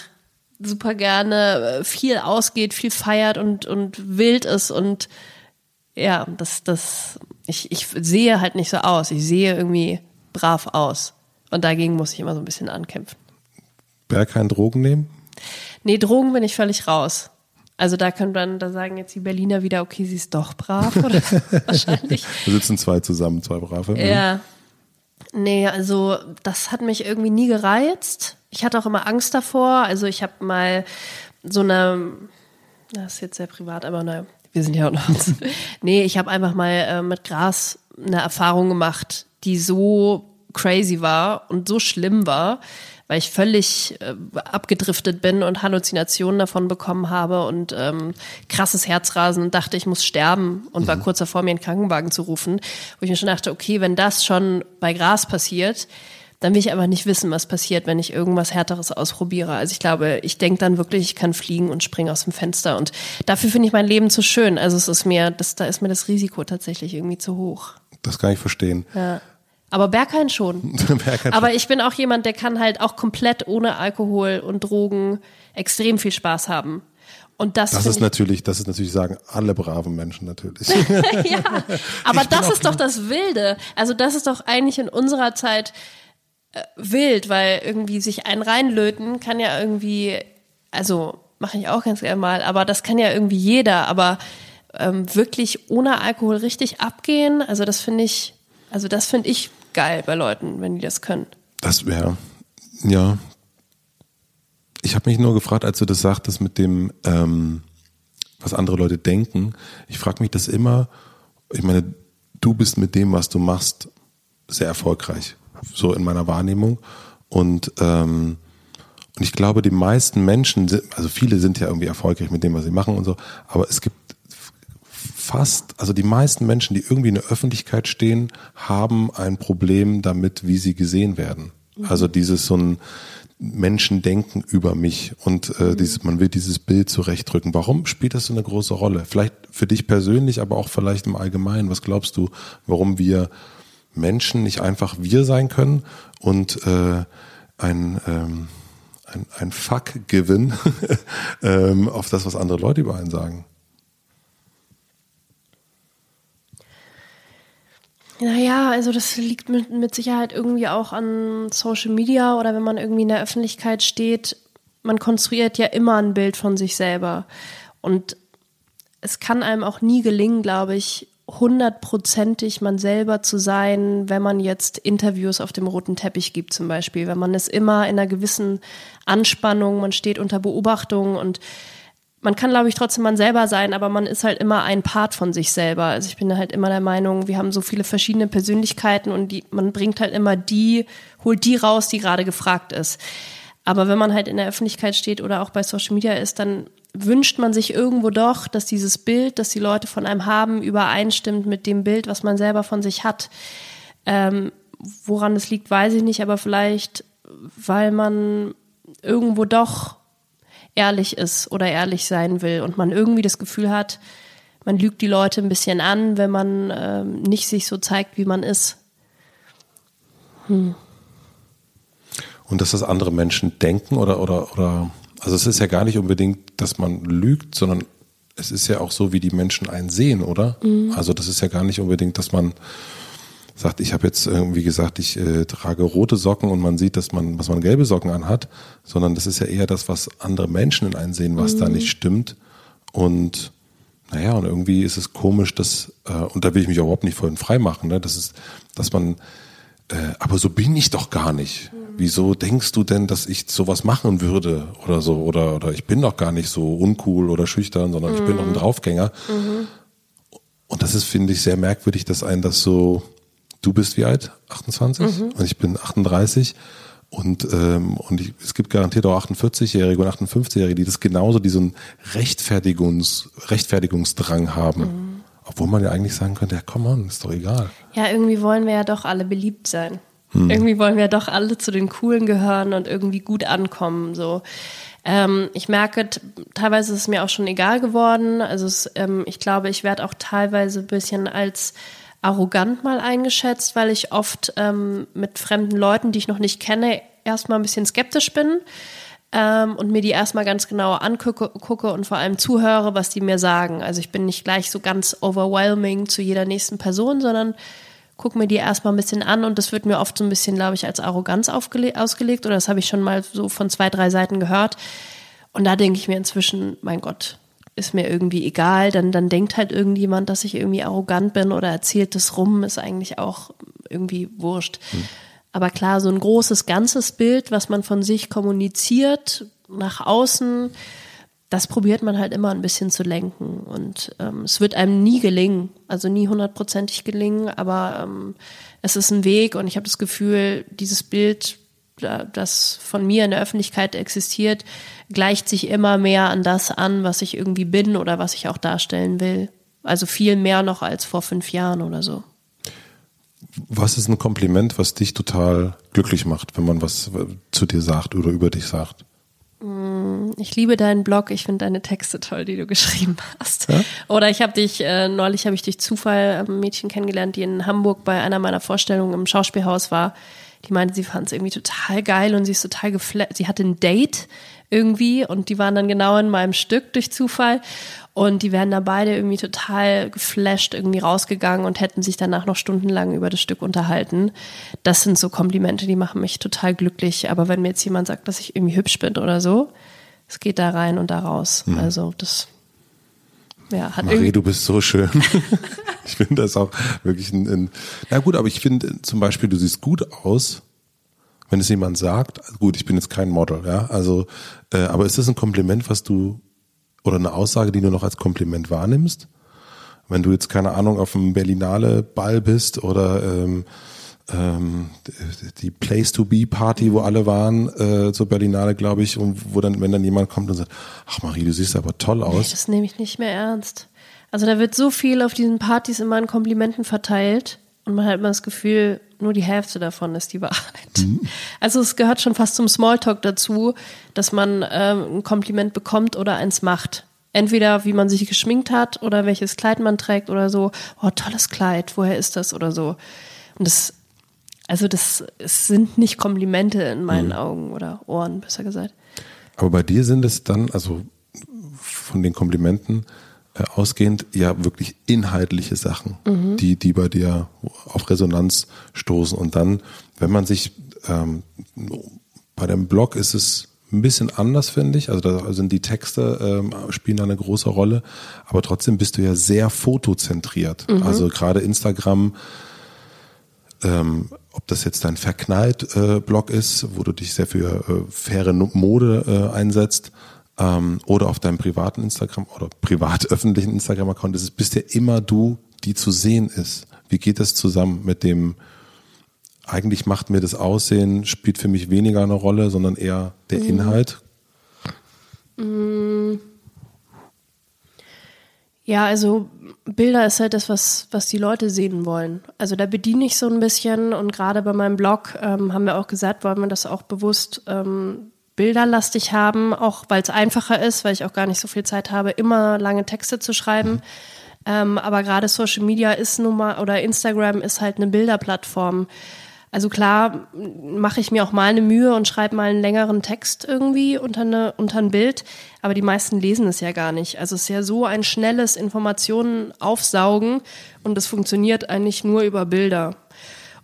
super gerne äh, viel ausgeht, viel feiert und, und wild ist und ja, das, das, ich, ich sehe halt nicht so aus. Ich sehe irgendwie brav aus. Und dagegen muss ich immer so ein bisschen ankämpfen. Wer kein Drogen nehmen? Nee, Drogen bin ich völlig raus. Also da könnte man, da sagen jetzt die Berliner wieder, okay, sie ist doch brav oder wahrscheinlich. Da sitzen zwei zusammen, zwei brave. Ja. Nee, also das hat mich irgendwie nie gereizt. Ich hatte auch immer Angst davor. Also ich habe mal so eine, das ist jetzt sehr privat, aber naja, wir sind ja auch noch uns. nee, ich habe einfach mal äh, mit Gras eine Erfahrung gemacht, die so crazy war und so schlimm war, weil ich völlig äh, abgedriftet bin und Halluzinationen davon bekommen habe und ähm, krasses Herzrasen und dachte, ich muss sterben und mhm. war kurz davor, mir einen Krankenwagen zu rufen, wo ich mir schon dachte, okay, wenn das schon bei Gras passiert, dann will ich aber nicht wissen, was passiert, wenn ich irgendwas Härteres ausprobiere. Also ich glaube, ich denke dann wirklich, ich kann fliegen und springe aus dem Fenster. Und dafür finde ich mein Leben zu schön. Also es ist mir, das, da ist mir das Risiko tatsächlich irgendwie zu hoch. Das kann ich verstehen. Ja. Aber Berghain schon. Berghain Aber ich bin auch jemand, der kann halt auch komplett ohne Alkohol und Drogen extrem viel Spaß haben. Und das, das ist natürlich, das ist natürlich sagen alle braven Menschen natürlich. ja, aber das ist doch das Wilde. Also das ist doch eigentlich in unserer Zeit äh, wild, weil irgendwie sich einen reinlöten kann ja irgendwie, also mache ich auch ganz gerne mal, aber das kann ja irgendwie jeder. Aber ähm, wirklich ohne Alkohol richtig abgehen, also das finde ich, also das finde ich geil bei Leuten, wenn die das können. Das wäre, ja. Ich habe mich nur gefragt, als du das sagtest mit dem, ähm, was andere Leute denken. Ich frage mich das immer. Ich meine, du bist mit dem, was du machst, sehr erfolgreich, so in meiner Wahrnehmung. Und ähm, und ich glaube, die meisten Menschen, sind, also viele sind ja irgendwie erfolgreich mit dem, was sie machen und so, aber es gibt fast, also die meisten Menschen, die irgendwie in der Öffentlichkeit stehen, haben ein Problem damit, wie sie gesehen werden. Mhm. Also dieses so ein Menschen denken über mich und äh, mhm. dieses, man will dieses Bild zurechtdrücken. Warum spielt das so eine große Rolle? Vielleicht für dich persönlich, aber auch vielleicht im Allgemeinen. Was glaubst du, warum wir Menschen nicht einfach wir sein können und äh, ein ähm, ein, ein Fuck given ähm, auf das, was andere Leute über einen sagen? Naja, also das liegt mit, mit Sicherheit irgendwie auch an Social Media oder wenn man irgendwie in der Öffentlichkeit steht. Man konstruiert ja immer ein Bild von sich selber. Und es kann einem auch nie gelingen, glaube ich, hundertprozentig man selber zu sein, wenn man jetzt Interviews auf dem roten Teppich gibt zum Beispiel. Wenn man ist immer in einer gewissen Anspannung, man steht unter Beobachtung und man kann, glaube ich, trotzdem man selber sein, aber man ist halt immer ein Part von sich selber. Also ich bin halt immer der Meinung, wir haben so viele verschiedene Persönlichkeiten und die, man bringt halt immer die, holt die raus, die gerade gefragt ist. Aber wenn man halt in der Öffentlichkeit steht oder auch bei Social Media ist, dann wünscht man sich irgendwo doch, dass dieses Bild, das die Leute von einem haben, übereinstimmt mit dem Bild, was man selber von sich hat. Ähm, woran es liegt, weiß ich nicht, aber vielleicht, weil man irgendwo doch ehrlich ist oder ehrlich sein will und man irgendwie das Gefühl hat, man lügt die Leute ein bisschen an, wenn man ähm, nicht sich so zeigt, wie man ist. Hm. Und dass das andere Menschen denken oder, oder, oder, also es ist ja gar nicht unbedingt, dass man lügt, sondern es ist ja auch so, wie die Menschen einen sehen, oder? Mhm. Also das ist ja gar nicht unbedingt, dass man sagt, ich habe jetzt wie gesagt, ich äh, trage rote Socken und man sieht, dass man, was man gelbe Socken anhat, sondern das ist ja eher das, was andere Menschen in einen sehen, was mhm. da nicht stimmt. Und naja, und irgendwie ist es komisch, dass, äh, und da will ich mich überhaupt nicht vorhin frei machen, ne? das ist, dass man, äh, aber so bin ich doch gar nicht. Mhm. Wieso denkst du denn, dass ich sowas machen würde oder so? Oder, oder ich bin doch gar nicht so uncool oder schüchtern, sondern mhm. ich bin doch ein mhm. Draufgänger. Mhm. Und das ist, finde ich, sehr merkwürdig, dass einen das so, du bist wie alt? 28? Mhm. Und ich bin 38. Und, ähm, und ich, es gibt garantiert auch 48-Jährige und 58-Jährige, die das genauso diesen Rechtfertigungs, Rechtfertigungsdrang haben. Mhm. Obwohl man ja eigentlich sagen könnte, ja, komm on, ist doch egal. Ja, irgendwie wollen wir ja doch alle beliebt sein. Hm. Irgendwie wollen wir ja doch alle zu den Coolen gehören und irgendwie gut ankommen. So. Ähm, ich merke, teilweise ist es mir auch schon egal geworden. Also es, ähm, ich glaube, ich werde auch teilweise ein bisschen als arrogant mal eingeschätzt, weil ich oft ähm, mit fremden Leuten, die ich noch nicht kenne, erstmal ein bisschen skeptisch bin ähm, und mir die erstmal ganz genau angucke gucke und vor allem zuhöre, was die mir sagen. Also ich bin nicht gleich so ganz overwhelming zu jeder nächsten Person, sondern gucke mir die erstmal ein bisschen an und das wird mir oft so ein bisschen, glaube ich, als Arroganz ausgelegt oder das habe ich schon mal so von zwei, drei Seiten gehört. Und da denke ich mir inzwischen, mein Gott, ist mir irgendwie egal, dann, dann denkt halt irgendjemand, dass ich irgendwie arrogant bin oder erzählt das rum, ist eigentlich auch irgendwie wurscht. Hm. Aber klar, so ein großes ganzes Bild, was man von sich kommuniziert, nach außen, das probiert man halt immer ein bisschen zu lenken. Und ähm, es wird einem nie gelingen, also nie hundertprozentig gelingen, aber ähm, es ist ein Weg und ich habe das Gefühl, dieses Bild, das von mir in der Öffentlichkeit existiert, gleicht sich immer mehr an das an, was ich irgendwie bin oder was ich auch darstellen will. Also viel mehr noch als vor fünf Jahren oder so. Was ist ein Kompliment, was dich total glücklich macht, wenn man was zu dir sagt oder über dich sagt? Mm, ich liebe deinen Blog, ich finde deine Texte toll, die du geschrieben hast. Ja? Oder ich habe dich, äh, neulich habe ich durch Zufall ein Mädchen kennengelernt, die in Hamburg bei einer meiner Vorstellungen im Schauspielhaus war. Die meinte, sie fand es irgendwie total geil und sie ist total geflasht. Sie hatte ein Date irgendwie und die waren dann genau in meinem Stück durch Zufall und die wären da beide irgendwie total geflasht irgendwie rausgegangen und hätten sich danach noch stundenlang über das Stück unterhalten. Das sind so Komplimente, die machen mich total glücklich. Aber wenn mir jetzt jemand sagt, dass ich irgendwie hübsch bin oder so, es geht da rein und da raus. Mhm. Also das ja, hat Marie, du bist so schön. ich finde das auch wirklich ein, ein, na gut, aber ich finde zum Beispiel, du siehst gut aus wenn es jemand sagt, gut, ich bin jetzt kein Model, ja, also, äh, aber ist das ein Kompliment, was du oder eine Aussage, die du noch als Kompliment wahrnimmst? Wenn du jetzt keine Ahnung auf einem Berlinale Ball bist oder ähm, ähm, die Place to Be Party, wo alle waren, äh, zur Berlinale, glaube ich, und wo dann, wenn dann jemand kommt und sagt, ach Marie, du siehst aber toll aus. Nee, das nehme ich nicht mehr ernst. Also da wird so viel auf diesen Partys immer in Komplimenten verteilt und man hat immer das Gefühl, nur die Hälfte davon ist die Wahrheit. Mhm. Also es gehört schon fast zum Smalltalk dazu, dass man ähm, ein Kompliment bekommt oder eins macht. Entweder wie man sich geschminkt hat oder welches Kleid man trägt oder so. Oh, tolles Kleid, woher ist das oder so. Und das, also das sind nicht Komplimente in meinen mhm. Augen oder Ohren, besser gesagt. Aber bei dir sind es dann, also von den Komplimenten, äh, ausgehend ja wirklich inhaltliche Sachen, mhm. die, die bei dir auf Resonanz stoßen. Und dann, wenn man sich ähm, bei dem Blog ist es ein bisschen anders, finde ich. Also da sind die Texte ähm, spielen da eine große Rolle, aber trotzdem bist du ja sehr fotozentriert. Mhm. Also gerade Instagram, ähm, ob das jetzt dein verknallt äh, Blog ist, wo du dich sehr für äh, faire Mode äh, einsetzt, ähm, oder auf deinem privaten Instagram oder privat öffentlichen Instagram-Account ist es, bist ja immer du, die zu sehen ist. Wie geht das zusammen mit dem, eigentlich macht mir das Aussehen, spielt für mich weniger eine Rolle, sondern eher der mhm. Inhalt? Mm. Ja, also Bilder ist halt das, was, was die Leute sehen wollen. Also da bediene ich so ein bisschen und gerade bei meinem Blog ähm, haben wir auch gesagt, wollen wir das auch bewusst ähm, bilderlastig haben, auch weil es einfacher ist, weil ich auch gar nicht so viel Zeit habe, immer lange Texte zu schreiben. Ähm, aber gerade Social Media ist nun mal, oder Instagram ist halt eine Bilderplattform. Also klar mache ich mir auch mal eine Mühe und schreibe mal einen längeren Text irgendwie unter, eine, unter ein Bild, aber die meisten lesen es ja gar nicht. Also es ist ja so ein schnelles Informationen aufsaugen und es funktioniert eigentlich nur über Bilder.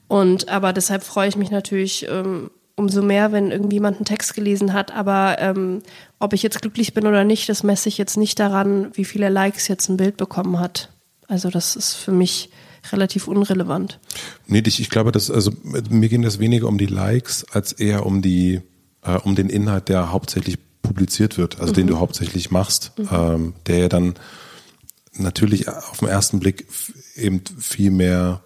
Und aber deshalb freue ich mich natürlich ähm, umso mehr, wenn irgendjemand einen Text gelesen hat. Aber ähm, ob ich jetzt glücklich bin oder nicht, das messe ich jetzt nicht daran, wie viele Likes jetzt ein Bild bekommen hat. Also das ist für mich relativ unrelevant. Nee, ich, ich glaube, dass, also mir ging das weniger um die Likes als eher um die, äh, um den Inhalt, der hauptsächlich publiziert wird, also mhm. den du hauptsächlich machst, mhm. ähm, der ja dann natürlich auf den ersten Blick eben viel mehr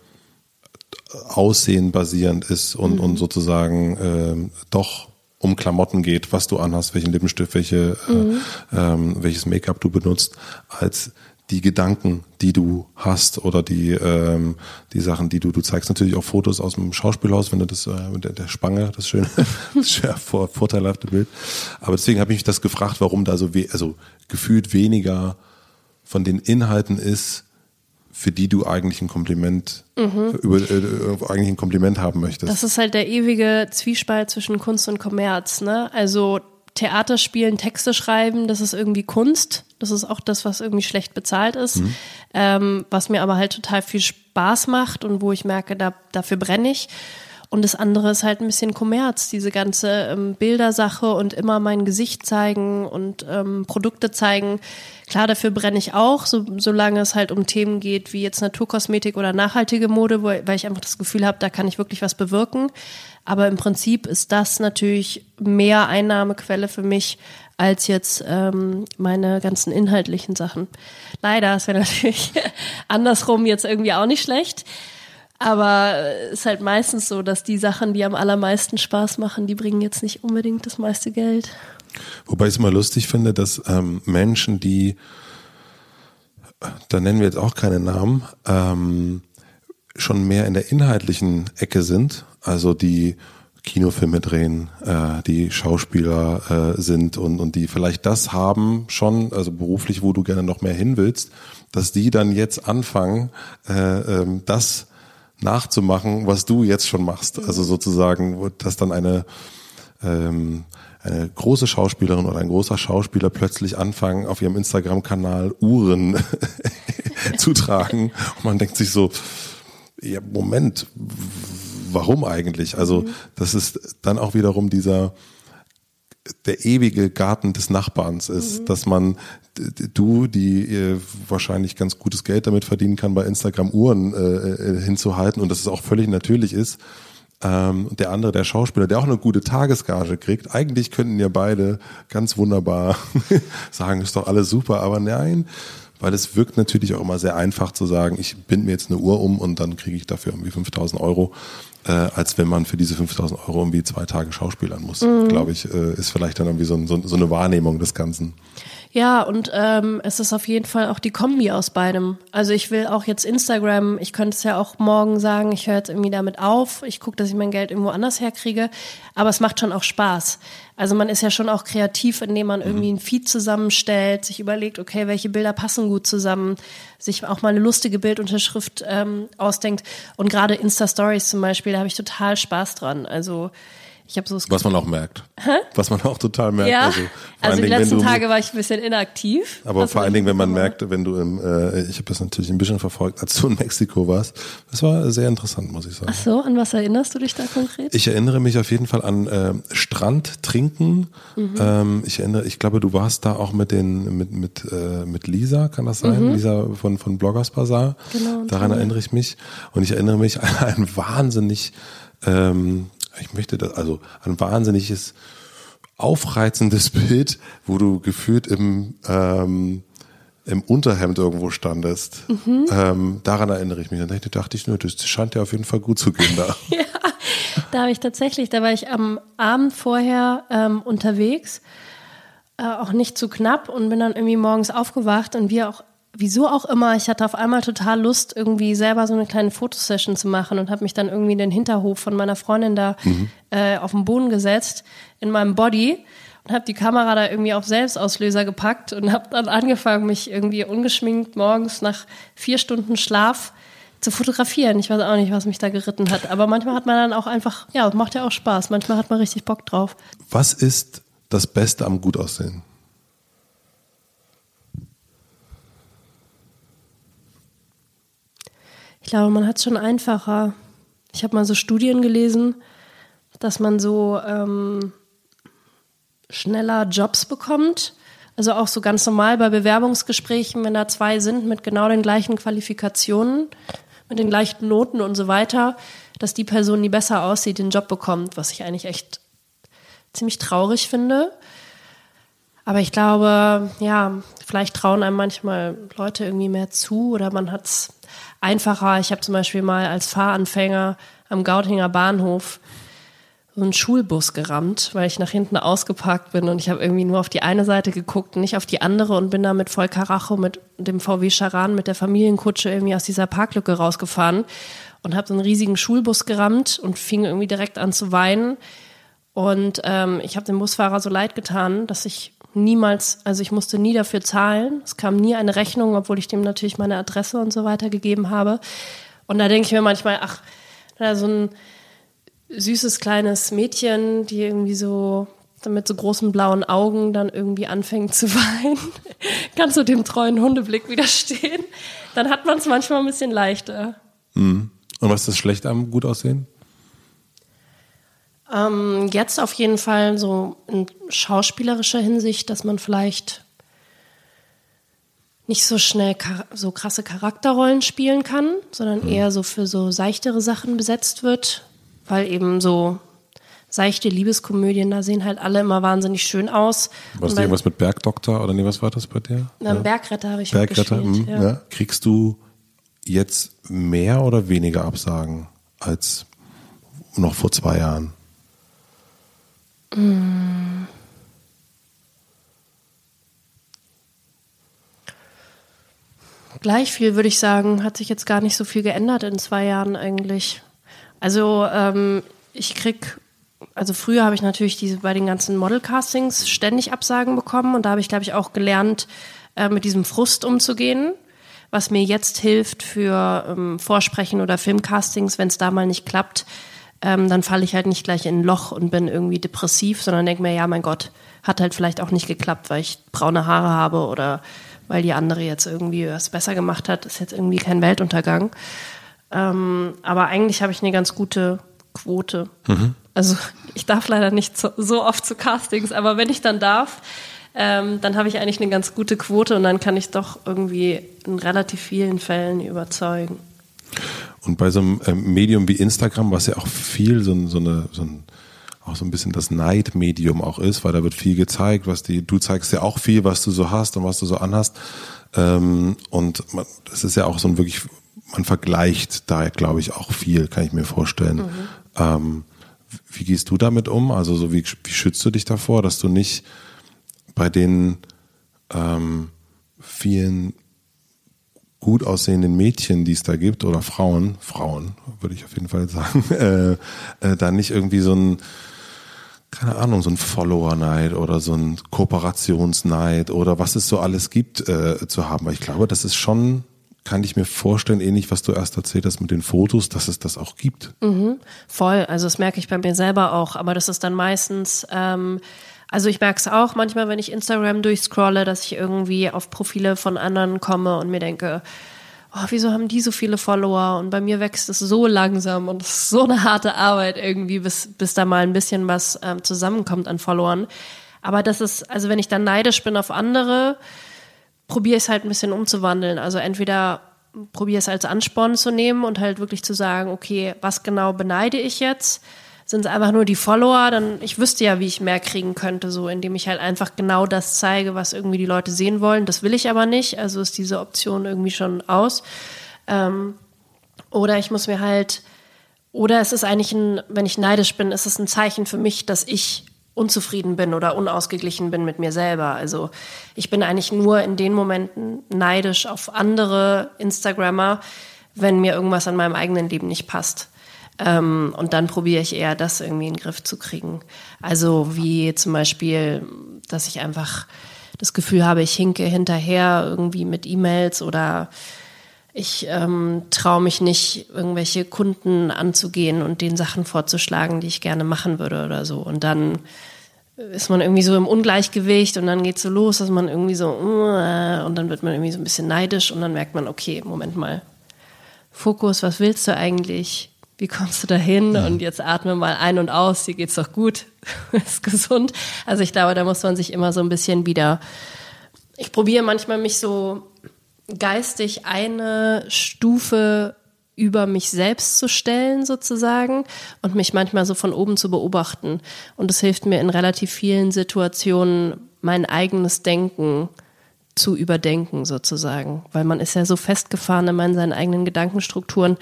Aussehen basierend ist und, mhm. und sozusagen ähm, doch um Klamotten geht, was du anhast, welchen Lippenstift, welche, äh, mhm. äh, ähm, welches Make-up du benutzt, als die Gedanken, die du hast oder die ähm, die Sachen, die du du zeigst natürlich auch Fotos aus dem Schauspielhaus, wenn du das äh, mit der, der Spange, das schöne, das schön vor, vorteilhafte Bild. Aber deswegen habe ich mich das gefragt, warum da so we also gefühlt weniger von den Inhalten ist, für die du eigentlich ein Kompliment mhm. über äh, eigentlich ein Kompliment haben möchtest. Das ist halt der ewige Zwiespalt zwischen Kunst und Kommerz, ne? Also Theater spielen, Texte schreiben, das ist irgendwie Kunst. Das ist auch das, was irgendwie schlecht bezahlt ist. Mhm. Ähm, was mir aber halt total viel Spaß macht und wo ich merke, da, dafür brenne ich. Und das andere ist halt ein bisschen Kommerz, diese ganze ähm, Bildersache und immer mein Gesicht zeigen und ähm, Produkte zeigen. Klar, dafür brenne ich auch, so, solange es halt um Themen geht wie jetzt Naturkosmetik oder nachhaltige Mode, wo, weil ich einfach das Gefühl habe, da kann ich wirklich was bewirken. Aber im Prinzip ist das natürlich mehr Einnahmequelle für mich als jetzt ähm, meine ganzen inhaltlichen Sachen. Leider, es wäre natürlich andersrum jetzt irgendwie auch nicht schlecht. Aber es ist halt meistens so, dass die Sachen, die am allermeisten Spaß machen, die bringen jetzt nicht unbedingt das meiste Geld. Wobei ich es immer lustig finde, dass ähm, Menschen, die, da nennen wir jetzt auch keine Namen, ähm, schon mehr in der inhaltlichen Ecke sind, also die Kinofilme drehen, äh, die Schauspieler äh, sind und, und die vielleicht das haben schon, also beruflich, wo du gerne noch mehr hin willst, dass die dann jetzt anfangen, äh, ähm, das nachzumachen, was du jetzt schon machst. Also sozusagen, dass dann eine, ähm, eine große Schauspielerin oder ein großer Schauspieler plötzlich anfangen, auf ihrem Instagram-Kanal Uhren zu tragen. Und man denkt sich so, ja, Moment, warum eigentlich? Also, mhm. das ist dann auch wiederum dieser, der ewige Garten des Nachbarns ist, mhm. dass man du, die äh, wahrscheinlich ganz gutes Geld damit verdienen kann, bei Instagram Uhren äh, äh, hinzuhalten und dass es auch völlig natürlich ist. Ähm, der andere, der Schauspieler, der auch eine gute Tagesgage kriegt. Eigentlich könnten ja beide ganz wunderbar sagen, ist doch alles super, aber nein, weil es wirkt natürlich auch immer sehr einfach zu sagen, ich bind mir jetzt eine Uhr um und dann kriege ich dafür irgendwie 5000 Euro äh, als wenn man für diese 5000 Euro irgendwie zwei Tage schauspielern muss. Mhm. Glaube ich, äh, ist vielleicht dann irgendwie so, so, so eine Wahrnehmung des Ganzen. Ja, und ähm, es ist auf jeden Fall auch die Kombi aus beidem. Also ich will auch jetzt Instagram, ich könnte es ja auch morgen sagen, ich höre jetzt irgendwie damit auf, ich gucke, dass ich mein Geld irgendwo anders herkriege, aber es macht schon auch Spaß. Also man ist ja schon auch kreativ, indem man irgendwie mhm. einen Feed zusammenstellt, sich überlegt, okay, welche Bilder passen gut zusammen, sich auch mal eine lustige Bildunterschrift ähm, ausdenkt. Und gerade Insta-Stories zum Beispiel, da habe ich total Spaß dran. Also ich habe so Was man auch merkt. Hä? Was man auch total merkt. Ja, also, also die letzten du, Tage war ich ein bisschen inaktiv. Aber vor allen Dingen, wenn man merkt, wenn du im, äh, ich habe das natürlich ein bisschen verfolgt, als du in Mexiko warst. Das war sehr interessant, muss ich sagen. Ach so, an was erinnerst du dich da konkret? Ich erinnere mich auf jeden Fall an äh, Strand trinken. Mhm. Ähm, ich erinnere, ich glaube, du warst da auch mit den, mit, mit, äh, mit Lisa, kann das sein? Mhm. Lisa von, von Bloggers Bazaar. Genau. Daran erinnere ich mich. Und ich erinnere mich an ein wahnsinnig ähm, ich möchte das, also ein wahnsinniges, aufreizendes Bild, wo du gefühlt im, ähm, im Unterhemd irgendwo standest. Mhm. Ähm, daran erinnere ich mich. Dann dachte ich, nur, das scheint ja auf jeden Fall gut zu gehen da. ja, da habe ich tatsächlich, da war ich am Abend vorher ähm, unterwegs, äh, auch nicht zu knapp und bin dann irgendwie morgens aufgewacht und wir auch wieso auch immer, ich hatte auf einmal total Lust, irgendwie selber so eine kleine Fotosession zu machen und habe mich dann irgendwie in den Hinterhof von meiner Freundin da mhm. äh, auf den Boden gesetzt, in meinem Body und habe die Kamera da irgendwie auf Selbstauslöser gepackt und habe dann angefangen, mich irgendwie ungeschminkt morgens nach vier Stunden Schlaf zu fotografieren. Ich weiß auch nicht, was mich da geritten hat. Aber manchmal hat man dann auch einfach, ja, macht ja auch Spaß. Manchmal hat man richtig Bock drauf. Was ist das Beste am Gutaussehen? Glaube, man hat es schon einfacher. Ich habe mal so Studien gelesen, dass man so ähm, schneller Jobs bekommt. Also auch so ganz normal bei Bewerbungsgesprächen, wenn da zwei sind mit genau den gleichen Qualifikationen, mit den gleichen Noten und so weiter, dass die Person, die besser aussieht, den Job bekommt, was ich eigentlich echt ziemlich traurig finde. Aber ich glaube, ja, vielleicht trauen einem manchmal Leute irgendwie mehr zu oder man hat es einfacher. Ich habe zum Beispiel mal als Fahranfänger am Gautinger Bahnhof so einen Schulbus gerammt, weil ich nach hinten ausgeparkt bin und ich habe irgendwie nur auf die eine Seite geguckt, nicht auf die andere und bin da mit voll Karacho mit dem VW Charan mit der Familienkutsche irgendwie aus dieser Parklücke rausgefahren und habe so einen riesigen Schulbus gerammt und fing irgendwie direkt an zu weinen und ähm, ich habe dem Busfahrer so leid getan, dass ich niemals, also ich musste nie dafür zahlen. Es kam nie eine Rechnung, obwohl ich dem natürlich meine Adresse und so weiter gegeben habe. Und da denke ich mir manchmal, ach, da so ein süßes kleines Mädchen, die irgendwie so mit so großen blauen Augen dann irgendwie anfängt zu weinen, kannst du dem treuen Hundeblick widerstehen. Dann hat man es manchmal ein bisschen leichter. Mhm. Und was ist das schlecht am gut aussehen? Ähm, jetzt auf jeden Fall so in schauspielerischer Hinsicht, dass man vielleicht nicht so schnell so krasse Charakterrollen spielen kann, sondern mhm. eher so für so seichtere Sachen besetzt wird, weil eben so seichte Liebeskomödien, da sehen halt alle immer wahnsinnig schön aus. War das irgendwas mit Bergdoktor oder nee, was war das bei dir? Na, ja. Bergretter habe ich Bergretter, mh, ja. ja. Kriegst du jetzt mehr oder weniger Absagen als noch vor zwei Jahren? Mm. Gleich viel würde ich sagen, hat sich jetzt gar nicht so viel geändert in zwei Jahren eigentlich. Also ähm, ich krieg, also früher habe ich natürlich diese bei den ganzen Model-Castings ständig Absagen bekommen und da habe ich, glaube ich, auch gelernt, äh, mit diesem Frust umzugehen, was mir jetzt hilft für ähm, Vorsprechen oder Filmcastings, wenn es da mal nicht klappt, ähm, dann falle ich halt nicht gleich in ein Loch und bin irgendwie depressiv, sondern denke mir, ja, mein Gott, hat halt vielleicht auch nicht geklappt, weil ich braune Haare habe oder weil die andere jetzt irgendwie was besser gemacht hat, ist jetzt irgendwie kein Weltuntergang. Ähm, aber eigentlich habe ich eine ganz gute Quote. Mhm. Also ich darf leider nicht so, so, oft zu Castings, aber wenn ich dann darf, ähm, dann habe ich eigentlich eine ganz gute Quote und dann kann ich doch irgendwie in relativ vielen Fällen überzeugen. Und bei so einem ähm, Medium wie Instagram, was ja auch viel so, so eine, so ein, auch so ein bisschen das Neidmedium auch ist, weil da wird viel gezeigt, was die, du zeigst ja auch viel, was du so hast und was du so anhast. Ähm, und das ist ja auch so ein wirklich, man vergleicht da, glaube ich, auch viel, kann ich mir vorstellen. Mhm. Ähm, wie gehst du damit um? Also so wie, wie schützt du dich davor, dass du nicht bei den ähm, vielen gut aussehenden Mädchen, die es da gibt, oder Frauen, Frauen, würde ich auf jeden Fall sagen, äh, äh, da nicht irgendwie so ein, keine Ahnung, so ein Follower-Neid oder so ein Kooperationsneid oder was es so alles gibt äh, zu haben. Weil ich glaube, das ist schon, kann ich mir vorstellen, ähnlich, was du erst erzählt hast mit den Fotos, dass es das auch gibt. Mhm, voll, also das merke ich bei mir selber auch, aber das ist dann meistens ähm, also ich merke es auch manchmal, wenn ich Instagram durchscrolle, dass ich irgendwie auf Profile von anderen komme und mir denke, oh, wieso haben die so viele Follower? Und bei mir wächst es so langsam und es ist so eine harte Arbeit irgendwie, bis, bis da mal ein bisschen was ähm, zusammenkommt an Followern. Aber das ist, also wenn ich dann neidisch bin auf andere, probiere ich es halt ein bisschen umzuwandeln. Also entweder probiere es als Ansporn zu nehmen und halt wirklich zu sagen, okay, was genau beneide ich jetzt? Sind es einfach nur die Follower, dann ich wüsste ja, wie ich mehr kriegen könnte, so indem ich halt einfach genau das zeige, was irgendwie die Leute sehen wollen. Das will ich aber nicht, also ist diese Option irgendwie schon aus. Ähm, oder ich muss mir halt, oder es ist eigentlich ein, wenn ich neidisch bin, ist es ein Zeichen für mich, dass ich unzufrieden bin oder unausgeglichen bin mit mir selber. Also ich bin eigentlich nur in den Momenten neidisch auf andere Instagrammer, wenn mir irgendwas an meinem eigenen Leben nicht passt. Ähm, und dann probiere ich eher, das irgendwie in den Griff zu kriegen. Also wie zum Beispiel, dass ich einfach das Gefühl habe, ich hinke hinterher irgendwie mit E-Mails oder ich ähm, traue mich nicht, irgendwelche Kunden anzugehen und den Sachen vorzuschlagen, die ich gerne machen würde oder so. Und dann ist man irgendwie so im Ungleichgewicht und dann geht so los, dass man irgendwie so und dann wird man irgendwie so ein bisschen neidisch und dann merkt man, okay, Moment mal, Fokus, was willst du eigentlich? Wie kommst du dahin? Ja. Und jetzt atme mal ein und aus, dir geht's doch gut, ist gesund. Also ich glaube, da muss man sich immer so ein bisschen wieder. Ich probiere manchmal mich so geistig eine Stufe über mich selbst zu stellen sozusagen und mich manchmal so von oben zu beobachten. Und es hilft mir in relativ vielen Situationen, mein eigenes Denken zu überdenken sozusagen, weil man ist ja so festgefahren immer in seinen eigenen Gedankenstrukturen.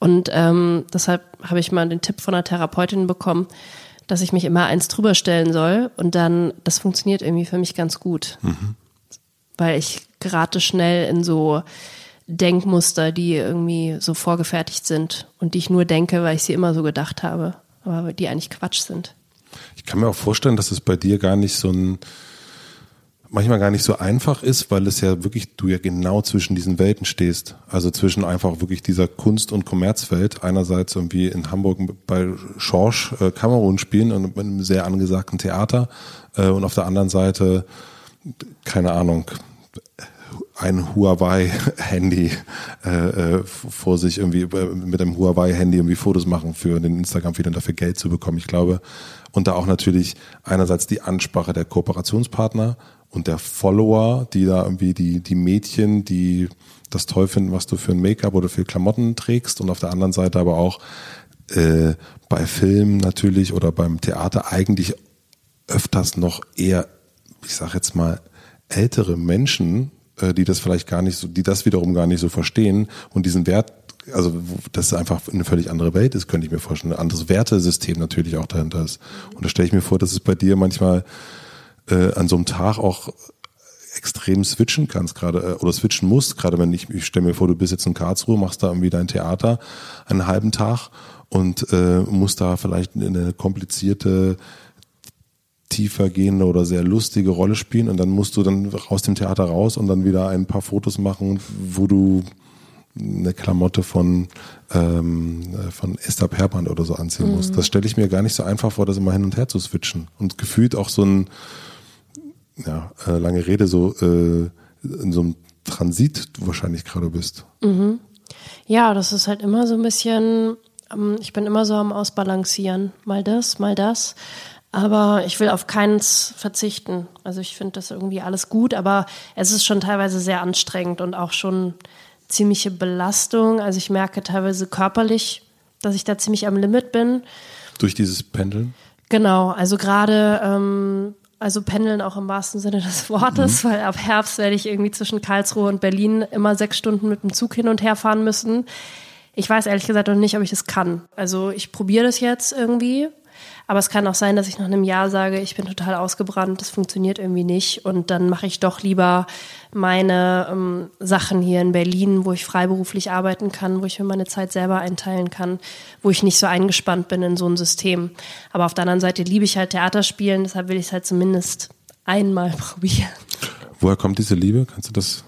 Und ähm, deshalb habe ich mal den Tipp von einer Therapeutin bekommen, dass ich mich immer eins drüber stellen soll und dann, das funktioniert irgendwie für mich ganz gut. Mhm. Weil ich gerate schnell in so Denkmuster, die irgendwie so vorgefertigt sind und die ich nur denke, weil ich sie immer so gedacht habe, aber die eigentlich Quatsch sind. Ich kann mir auch vorstellen, dass es bei dir gar nicht so ein manchmal gar nicht so einfach ist, weil es ja wirklich, du ja genau zwischen diesen Welten stehst. Also zwischen einfach wirklich dieser Kunst- und Kommerzwelt. Einerseits irgendwie in Hamburg bei Schorsch äh, Kamerun spielen und mit einem sehr angesagten Theater. Äh, und auf der anderen Seite, keine Ahnung, ein Huawei-Handy äh, äh, vor sich irgendwie äh, mit einem Huawei-Handy irgendwie Fotos machen für den Instagram-Feed und dafür Geld zu bekommen. Ich glaube, und da auch natürlich einerseits die Ansprache der Kooperationspartner und der Follower, die da irgendwie die, die Mädchen, die das toll finden, was du für ein Make-up oder für Klamotten trägst und auf der anderen Seite aber auch äh, bei Filmen natürlich oder beim Theater eigentlich öfters noch eher, ich sag jetzt mal, ältere Menschen, äh, die das vielleicht gar nicht so, die das wiederum gar nicht so verstehen und diesen Wert, also das ist einfach eine völlig andere Welt ist, könnte ich mir vorstellen. Ein anderes Wertesystem natürlich auch dahinter ist. Und da stelle ich mir vor, dass es bei dir manchmal äh, an so einem Tag auch extrem switchen kannst gerade äh, oder switchen musst, gerade wenn ich, ich stelle mir vor, du bist jetzt in Karlsruhe, machst da irgendwie dein Theater einen halben Tag und äh, musst da vielleicht eine komplizierte tiefer gehende oder sehr lustige Rolle spielen und dann musst du dann aus dem Theater raus und dann wieder ein paar Fotos machen, wo du eine Klamotte von ähm, von Esther Perband oder so anziehen mhm. musst. Das stelle ich mir gar nicht so einfach vor, das immer hin und her zu switchen und gefühlt auch so ein ja äh, lange Rede so äh, in so einem Transit du wahrscheinlich gerade bist. Mhm. Ja, das ist halt immer so ein bisschen ähm, ich bin immer so am Ausbalancieren. Mal das, mal das. Aber ich will auf keins verzichten. Also ich finde das irgendwie alles gut, aber es ist schon teilweise sehr anstrengend und auch schon ziemliche Belastung. Also ich merke teilweise körperlich, dass ich da ziemlich am Limit bin. Durch dieses Pendeln? Genau, also gerade, ähm, also pendeln auch im wahrsten Sinne des Wortes, mhm. weil ab Herbst werde ich irgendwie zwischen Karlsruhe und Berlin immer sechs Stunden mit dem Zug hin und her fahren müssen. Ich weiß ehrlich gesagt noch nicht, ob ich das kann. Also ich probiere das jetzt irgendwie, aber es kann auch sein, dass ich nach einem Jahr sage, ich bin total ausgebrannt, das funktioniert irgendwie nicht. Und dann mache ich doch lieber meine ähm, Sachen hier in Berlin, wo ich freiberuflich arbeiten kann, wo ich mir meine Zeit selber einteilen kann, wo ich nicht so eingespannt bin in so ein System. Aber auf der anderen Seite liebe ich halt Theaterspielen, deshalb will ich es halt zumindest einmal probieren. Woher kommt diese Liebe? Kannst du das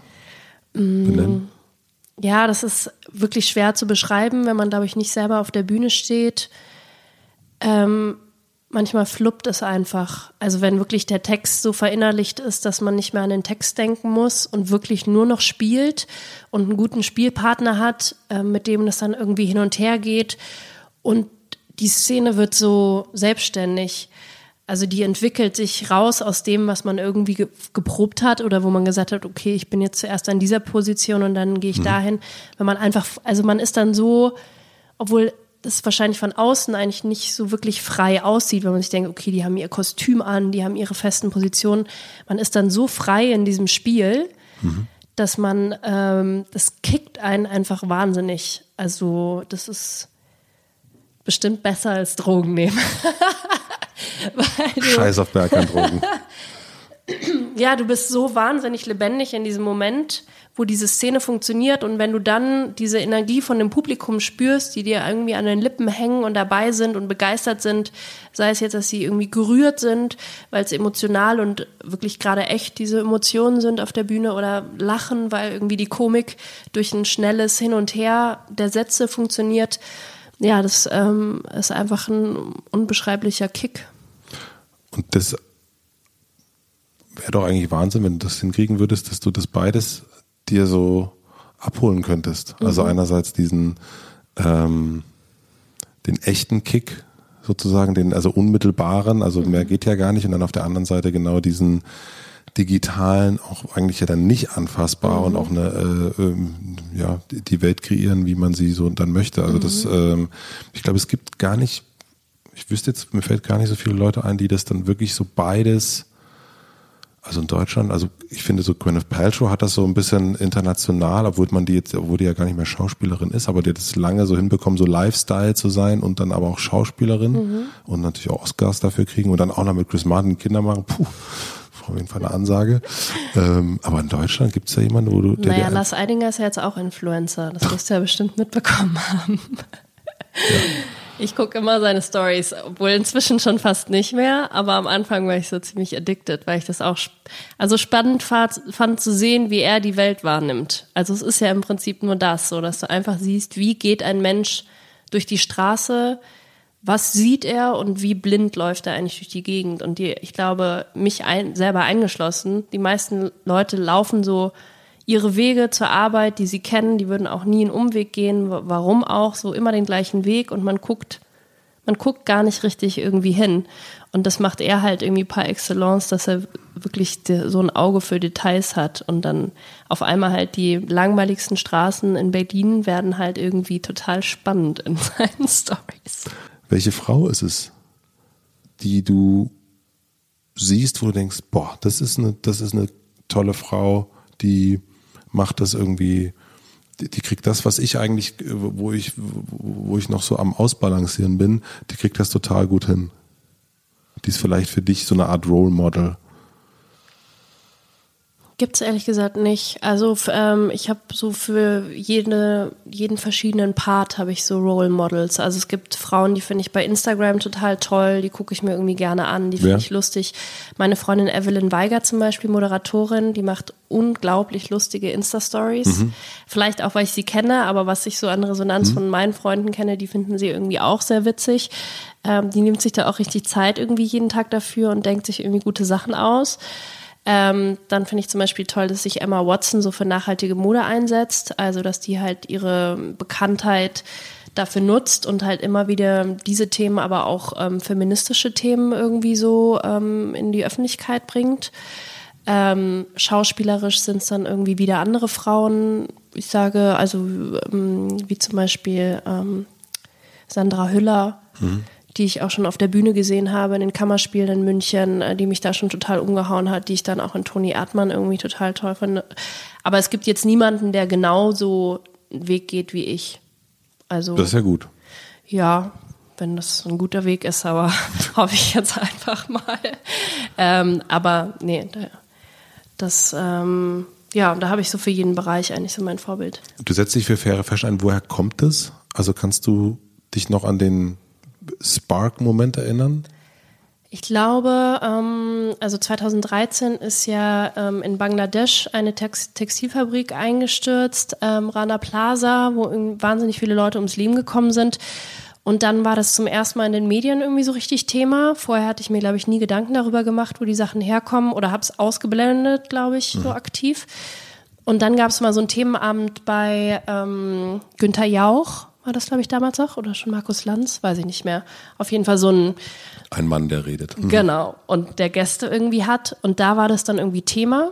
mm, benennen? Ja, das ist wirklich schwer zu beschreiben, wenn man, glaube ich, nicht selber auf der Bühne steht. Ähm, manchmal fluppt es einfach. Also wenn wirklich der Text so verinnerlicht ist, dass man nicht mehr an den Text denken muss und wirklich nur noch spielt und einen guten Spielpartner hat, äh, mit dem das dann irgendwie hin und her geht und die Szene wird so selbstständig. Also die entwickelt sich raus aus dem, was man irgendwie ge geprobt hat oder wo man gesagt hat, okay, ich bin jetzt zuerst an dieser Position und dann gehe ich mhm. dahin. Wenn man einfach, also man ist dann so, obwohl das wahrscheinlich von außen eigentlich nicht so wirklich frei aussieht, wenn man sich denkt, okay, die haben ihr Kostüm an, die haben ihre festen Positionen. Man ist dann so frei in diesem Spiel, mhm. dass man, ähm, das kickt einen einfach wahnsinnig. Also das ist bestimmt besser als Drogen nehmen. Scheiß auf Berghandrogen. ja, du bist so wahnsinnig lebendig in diesem Moment, wo diese Szene funktioniert und wenn du dann diese Energie von dem Publikum spürst, die dir irgendwie an den Lippen hängen und dabei sind und begeistert sind, sei es jetzt, dass sie irgendwie gerührt sind, weil es emotional und wirklich gerade echt diese Emotionen sind auf der Bühne oder lachen, weil irgendwie die Komik durch ein schnelles Hin und Her der Sätze funktioniert. Ja, das ähm, ist einfach ein unbeschreiblicher Kick. Und das wäre doch eigentlich Wahnsinn, wenn du das hinkriegen würdest, dass du das beides dir so abholen könntest. Also mhm. Also einerseits diesen ähm, den echten Kick sozusagen, den also unmittelbaren, also mhm. mehr geht ja gar nicht, und dann auf der anderen Seite genau diesen digitalen, auch eigentlich ja dann nicht anfassbar mhm. und auch eine äh, ähm, ja die Welt kreieren, wie man sie so dann möchte. Also das, mhm. ähm, ich glaube, es gibt gar nicht, ich wüsste jetzt, mir fällt gar nicht so viele Leute ein, die das dann wirklich so beides also in Deutschland, also ich finde so Gwyneth Paltrow hat das so ein bisschen international, obwohl man die jetzt, obwohl die ja gar nicht mehr Schauspielerin ist, aber die hat es lange so hinbekommen, so Lifestyle zu sein und dann aber auch Schauspielerin mhm. und natürlich auch Oscars dafür kriegen und dann auch noch mit Chris Martin Kinder machen. Puh, auf jeden Fall eine Ansage. ähm, aber in Deutschland gibt es ja jemanden, wo du. Der, naja, Lars Eidinger ist ja jetzt auch Influencer. Das wirst du ja bestimmt mitbekommen haben. Ja. Ich gucke immer seine Stories, obwohl inzwischen schon fast nicht mehr, aber am Anfang war ich so ziemlich addicted, weil ich das auch also spannend fand, zu sehen, wie er die Welt wahrnimmt. Also es ist ja im Prinzip nur das, so dass du einfach siehst, wie geht ein Mensch durch die Straße, was sieht er und wie blind läuft er eigentlich durch die Gegend. Und die, ich glaube, mich ein, selber eingeschlossen, die meisten Leute laufen so ihre Wege zur Arbeit, die sie kennen, die würden auch nie einen Umweg gehen. Warum auch? So immer den gleichen Weg und man guckt, man guckt gar nicht richtig irgendwie hin. Und das macht er halt irgendwie par excellence, dass er wirklich so ein Auge für Details hat. Und dann auf einmal halt die langweiligsten Straßen in Berlin werden halt irgendwie total spannend in seinen Stories. Welche Frau ist es, die du siehst, wo du denkst, boah, das ist eine, das ist eine tolle Frau, die macht das irgendwie, die, die kriegt das, was ich eigentlich, wo ich, wo ich noch so am Ausbalancieren bin, die kriegt das total gut hin. Die ist vielleicht für dich so eine Art Role Model. Gibt es ehrlich gesagt nicht. Also ähm, ich habe so für jede, jeden verschiedenen Part habe ich so Role Models. Also es gibt Frauen, die finde ich bei Instagram total toll, die gucke ich mir irgendwie gerne an, die finde ja. ich lustig. Meine Freundin Evelyn Weiger zum Beispiel, Moderatorin, die macht unglaublich lustige Insta-Stories. Mhm. Vielleicht auch, weil ich sie kenne, aber was ich so an Resonanz mhm. von meinen Freunden kenne, die finden sie irgendwie auch sehr witzig. Ähm, die nimmt sich da auch richtig Zeit irgendwie jeden Tag dafür und denkt sich irgendwie gute Sachen aus. Ähm, dann finde ich zum Beispiel toll, dass sich Emma Watson so für nachhaltige Mode einsetzt, also dass die halt ihre Bekanntheit dafür nutzt und halt immer wieder diese Themen, aber auch ähm, feministische Themen irgendwie so ähm, in die Öffentlichkeit bringt. Ähm, schauspielerisch sind es dann irgendwie wieder andere Frauen. Ich sage also ähm, wie zum Beispiel ähm, Sandra Hüller, mhm die ich auch schon auf der Bühne gesehen habe, in den Kammerspielen in München, äh, die mich da schon total umgehauen hat, die ich dann auch in Toni Erdmann irgendwie total toll finde. Aber es gibt jetzt niemanden, der genauso einen Weg geht wie ich. Also, das ist ja gut. Ja, wenn das ein guter Weg ist, aber hoffe ich jetzt einfach mal. Ähm, aber nee, das, ähm, ja, da habe ich so für jeden Bereich eigentlich so mein Vorbild. Du setzt dich für faire Fashion ein. Woher kommt das? Also kannst du dich noch an den Spark-Moment erinnern? Ich glaube, ähm, also 2013 ist ja ähm, in Bangladesch eine Tex Textilfabrik eingestürzt, ähm, Rana Plaza, wo wahnsinnig viele Leute ums Leben gekommen sind. Und dann war das zum ersten Mal in den Medien irgendwie so richtig Thema. Vorher hatte ich mir, glaube ich, nie Gedanken darüber gemacht, wo die Sachen herkommen oder habe es ausgeblendet, glaube ich, mhm. so aktiv. Und dann gab es mal so einen Themenabend bei ähm, Günther Jauch, war das, glaube ich, damals auch, oder schon Markus Lanz, weiß ich nicht mehr. Auf jeden Fall so ein. Ein Mann, der redet. Mhm. Genau. Und der Gäste irgendwie hat. Und da war das dann irgendwie Thema.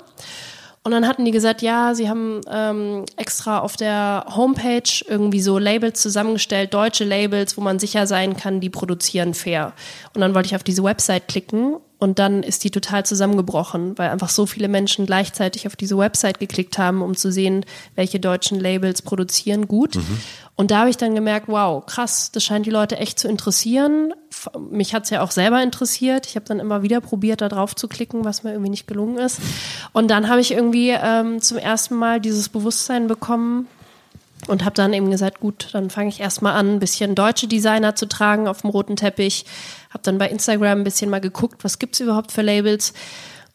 Und dann hatten die gesagt, ja, sie haben ähm, extra auf der Homepage irgendwie so Labels zusammengestellt, deutsche Labels, wo man sicher sein kann, die produzieren fair. Und dann wollte ich auf diese Website klicken und dann ist die total zusammengebrochen, weil einfach so viele Menschen gleichzeitig auf diese Website geklickt haben, um zu sehen, welche deutschen Labels produzieren gut. Mhm. Und da habe ich dann gemerkt, wow, krass, das scheint die Leute echt zu interessieren. Mich hat es ja auch selber interessiert. Ich habe dann immer wieder probiert, da drauf zu klicken, was mir irgendwie nicht gelungen ist. Und dann habe ich irgendwie ähm, zum ersten Mal dieses Bewusstsein bekommen und habe dann eben gesagt, gut, dann fange ich erstmal an, ein bisschen deutsche Designer zu tragen auf dem roten Teppich. Habe dann bei Instagram ein bisschen mal geguckt, was gibt's überhaupt für Labels.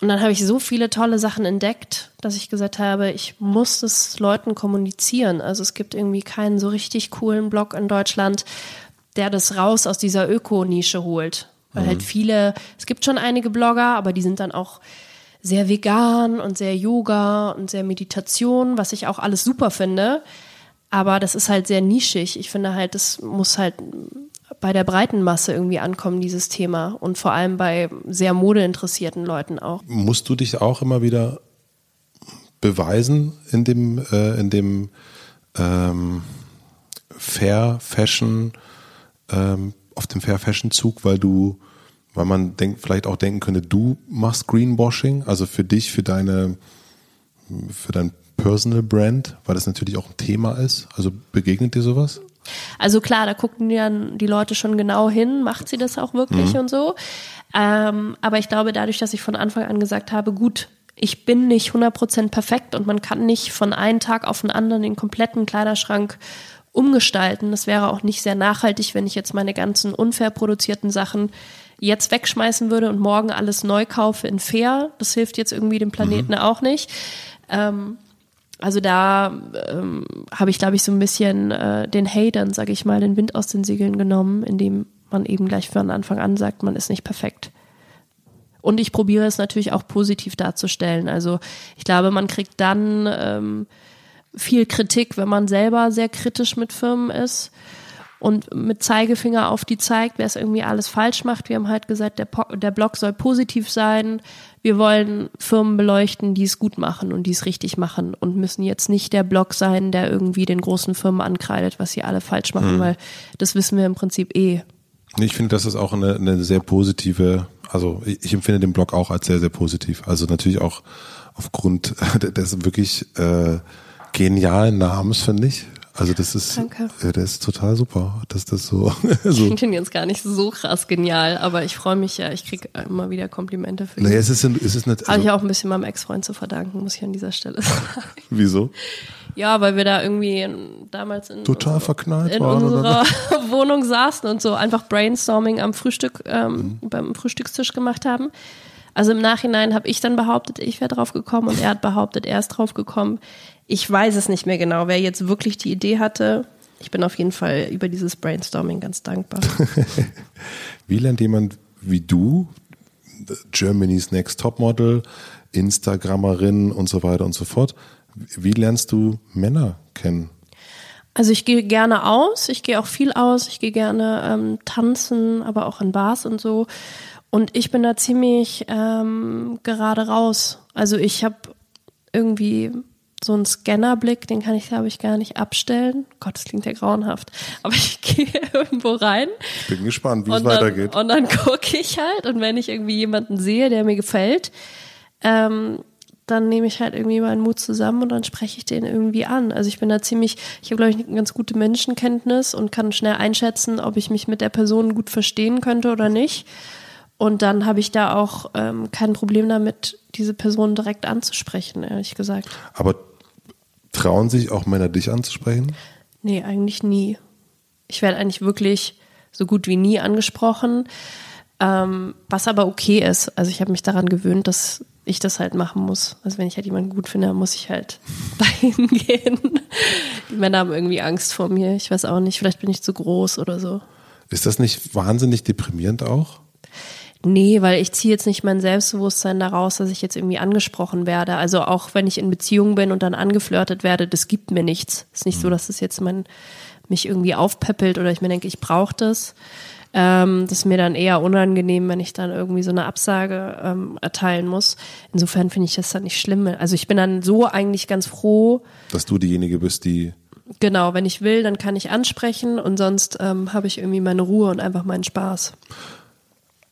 Und dann habe ich so viele tolle Sachen entdeckt, dass ich gesagt habe, ich muss es Leuten kommunizieren. Also es gibt irgendwie keinen so richtig coolen Blog in Deutschland, der das raus aus dieser Öko-Nische holt. Weil mhm. halt viele, es gibt schon einige Blogger, aber die sind dann auch sehr vegan und sehr Yoga und sehr Meditation, was ich auch alles super finde. Aber das ist halt sehr nischig. Ich finde halt, das muss halt bei der breiten Masse irgendwie ankommen, dieses Thema. Und vor allem bei sehr modeinteressierten Leuten auch. Musst du dich auch immer wieder beweisen in dem, äh, in dem ähm, Fair Fashion, ähm, auf dem Fair Fashion Zug, weil du, weil man denkt, vielleicht auch denken könnte, du machst Greenwashing, also für dich, für deine, für dein Personal Brand, weil das natürlich auch ein Thema ist. Also begegnet dir sowas? Also klar, da gucken dann die Leute schon genau hin, macht sie das auch wirklich mhm. und so. Ähm, aber ich glaube, dadurch, dass ich von Anfang an gesagt habe, gut, ich bin nicht 100% perfekt und man kann nicht von einem Tag auf den anderen den kompletten Kleiderschrank umgestalten. Das wäre auch nicht sehr nachhaltig, wenn ich jetzt meine ganzen unfair produzierten Sachen jetzt wegschmeißen würde und morgen alles neu kaufe in fair. Das hilft jetzt irgendwie dem Planeten mhm. auch nicht. Ähm, also da ähm, habe ich, glaube ich, so ein bisschen äh, den Hatern, sage ich mal, den Wind aus den Segeln genommen, indem man eben gleich von Anfang an sagt, man ist nicht perfekt. Und ich probiere es natürlich auch positiv darzustellen. Also ich glaube, man kriegt dann ähm, viel Kritik, wenn man selber sehr kritisch mit Firmen ist und mit Zeigefinger auf die zeigt, wer es irgendwie alles falsch macht. Wir haben halt gesagt, der, der Blog soll positiv sein. Wir wollen Firmen beleuchten, die es gut machen und die es richtig machen und müssen jetzt nicht der Blog sein, der irgendwie den großen Firmen ankreidet, was sie alle falsch machen, mhm. weil das wissen wir im Prinzip eh. Ich finde, das ist auch eine, eine sehr positive, also ich, ich empfinde den Blog auch als sehr, sehr positiv. Also natürlich auch aufgrund des wirklich äh, genialen Namens, finde ich. Also das ist, Danke. Ja, der ist total super, dass das so. so. Ich finde ihn jetzt gar nicht so krass genial, aber ich freue mich ja. Ich kriege immer wieder Komplimente für ihn. Naja, es ist, es ist nicht. Also Habe ich auch ein bisschen meinem Ex-Freund zu verdanken, muss ich an dieser Stelle sagen. Wieso? Ja, weil wir da irgendwie damals in, total unsere, verknallt in waren, unserer Wohnung saßen und so einfach Brainstorming am Frühstück ähm, mhm. beim Frühstückstisch gemacht haben. Also im Nachhinein habe ich dann behauptet, ich wäre drauf gekommen und er hat behauptet, er ist drauf gekommen. Ich weiß es nicht mehr genau, wer jetzt wirklich die Idee hatte. Ich bin auf jeden Fall über dieses Brainstorming ganz dankbar. wie lernt jemand wie du, Germany's Next Topmodel, Instagrammerin und so weiter und so fort, wie lernst du Männer kennen? Also ich gehe gerne aus, ich gehe auch viel aus, ich gehe gerne ähm, tanzen, aber auch in Bars und so. Und ich bin da ziemlich ähm, gerade raus. Also ich habe irgendwie so einen Scannerblick, den kann ich, glaube ich, gar nicht abstellen. Gott, das klingt ja grauenhaft. Aber ich gehe irgendwo rein. Ich bin gespannt, wie es weitergeht. Und dann gucke ich halt. Und wenn ich irgendwie jemanden sehe, der mir gefällt, ähm, dann nehme ich halt irgendwie meinen Mut zusammen und dann spreche ich den irgendwie an. Also ich bin da ziemlich, ich habe glaube ich eine ganz gute Menschenkenntnis und kann schnell einschätzen, ob ich mich mit der Person gut verstehen könnte oder nicht. Und dann habe ich da auch ähm, kein Problem damit, diese Person direkt anzusprechen, ehrlich gesagt. Aber Trauen sich auch Männer dich anzusprechen? Nee, eigentlich nie. Ich werde eigentlich wirklich so gut wie nie angesprochen, ähm, was aber okay ist. Also ich habe mich daran gewöhnt, dass ich das halt machen muss. Also wenn ich halt jemanden gut finde, muss ich halt dahin gehen. Die Männer haben irgendwie Angst vor mir. Ich weiß auch nicht, vielleicht bin ich zu groß oder so. Ist das nicht wahnsinnig deprimierend auch? Nee, weil ich ziehe jetzt nicht mein Selbstbewusstsein daraus, dass ich jetzt irgendwie angesprochen werde. Also auch wenn ich in Beziehung bin und dann angeflirtet werde, das gibt mir nichts. Ist nicht so, mhm. dass es jetzt mein, mich irgendwie aufpeppelt oder ich mir denke, ich brauche das. Ähm, das ist mir dann eher unangenehm, wenn ich dann irgendwie so eine Absage ähm, erteilen muss. Insofern finde ich das dann nicht schlimm. Also ich bin dann so eigentlich ganz froh. Dass du diejenige bist, die Genau, wenn ich will, dann kann ich ansprechen und sonst ähm, habe ich irgendwie meine Ruhe und einfach meinen Spaß.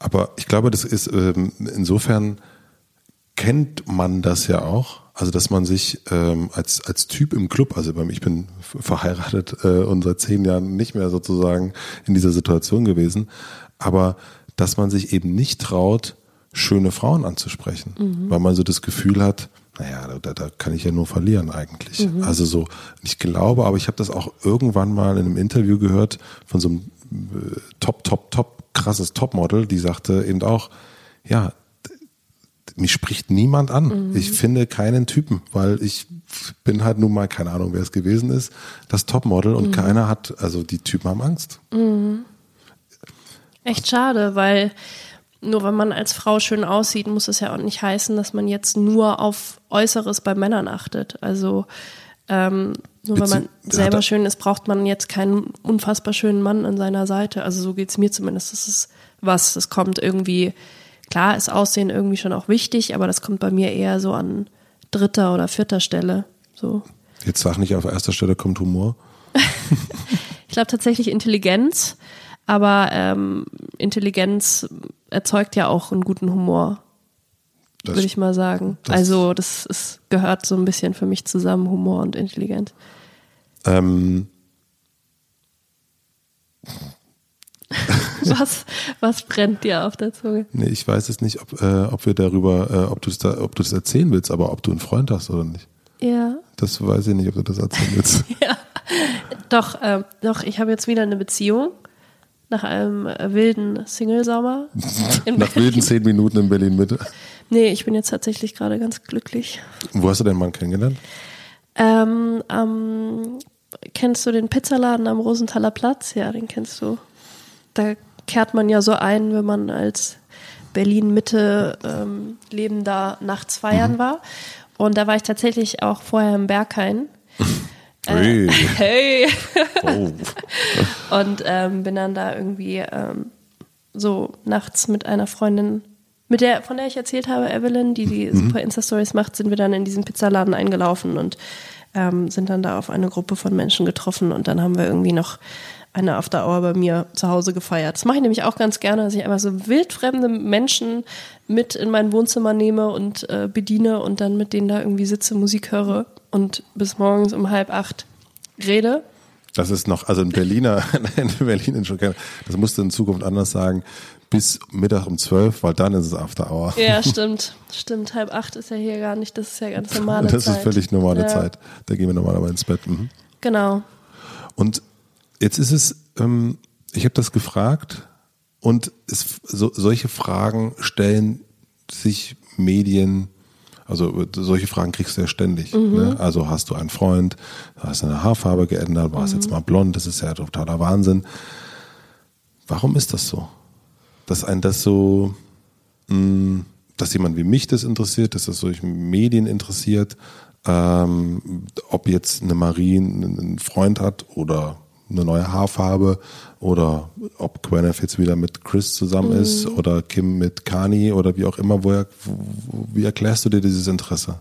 Aber ich glaube, das ist ähm, insofern kennt man das ja auch. Also dass man sich ähm, als als Typ im Club, also ich bin verheiratet äh, und seit zehn Jahren nicht mehr sozusagen in dieser Situation gewesen, aber dass man sich eben nicht traut, schöne Frauen anzusprechen, mhm. weil man so das Gefühl hat, naja, da, da kann ich ja nur verlieren eigentlich. Mhm. Also so, ich glaube, aber ich habe das auch irgendwann mal in einem Interview gehört von so einem top, top, top krasses Topmodel, die sagte eben auch, ja, mich spricht niemand an. Mhm. Ich finde keinen Typen, weil ich bin halt nun mal, keine Ahnung, wer es gewesen ist, das Topmodel und mhm. keiner hat, also die Typen haben Angst. Mhm. Echt schade, weil nur wenn man als Frau schön aussieht, muss es ja auch nicht heißen, dass man jetzt nur auf Äußeres bei Männern achtet. Also ähm, nur weil man selber schön ist, braucht man jetzt keinen unfassbar schönen Mann an seiner Seite. Also so geht es mir zumindest. Das ist was, das kommt irgendwie, klar ist Aussehen irgendwie schon auch wichtig, aber das kommt bei mir eher so an dritter oder vierter Stelle. So. Jetzt sag nicht, auf erster Stelle kommt Humor. ich glaube tatsächlich Intelligenz, aber ähm, Intelligenz erzeugt ja auch einen guten Humor würde ich mal sagen. Das also das ist, gehört so ein bisschen für mich zusammen, Humor und Intelligenz. Ähm. was, was brennt dir auf der Zunge? Nee, ich weiß es nicht, ob, äh, ob wir darüber, äh, ob du es da, ob du das erzählen willst, aber ob du einen Freund hast oder nicht. Ja. Das weiß ich nicht, ob du das erzählen willst. ja. Doch, äh, doch, ich habe jetzt wieder eine Beziehung nach einem äh, wilden Single-Sommer. nach wilden zehn Minuten in Berlin Mitte. Nee, ich bin jetzt tatsächlich gerade ganz glücklich. Wo hast du den Mann kennengelernt? Ähm, ähm, kennst du den Pizzaladen am Rosenthaler Platz? Ja, den kennst du. Da kehrt man ja so ein, wenn man als Berlin-Mitte ähm, lebender nachts feiern mhm. war. Und da war ich tatsächlich auch vorher im Berghain. Hey. Äh, hey. Oh. Und ähm, bin dann da irgendwie ähm, so nachts mit einer Freundin mit der, von der ich erzählt habe, Evelyn, die die mhm. super Insta-Stories macht, sind wir dann in diesen Pizzaladen eingelaufen und ähm, sind dann da auf eine Gruppe von Menschen getroffen und dann haben wir irgendwie noch eine After Hour bei mir zu Hause gefeiert. Das mache ich nämlich auch ganz gerne, dass ich einfach so wildfremde Menschen mit in mein Wohnzimmer nehme und äh, bediene und dann mit denen da irgendwie sitze, Musik höre und bis morgens um halb acht rede. Das ist noch, also in Berliner, in Berlin schon das musst du in Zukunft anders sagen bis Mittag um zwölf, weil dann ist es After Hour. Ja, stimmt. Stimmt. Halb acht ist ja hier gar nicht, das ist ja ganz normale das Zeit. Das ist völlig normale ja. Zeit. Da gehen wir normalerweise ins Bett. Mhm. Genau. Und jetzt ist es, ähm, ich habe das gefragt und es, so, solche Fragen stellen sich Medien, also solche Fragen kriegst du ja ständig. Mhm. Ne? Also hast du einen Freund, hast deine Haarfarbe geändert, warst mhm. jetzt mal blond, das ist ja totaler Wahnsinn. Warum ist das so? Dass ein das so, mh, mm, dass jemand wie mich das interessiert, dass das solche Medien interessiert, ähm, ob jetzt eine Marie einen Freund hat oder eine neue Haarfarbe oder ob Gwyneth jetzt wieder mit Chris zusammen mhm. ist oder Kim mit Kani oder wie auch immer, woher, wie erklärst du dir dieses Interesse?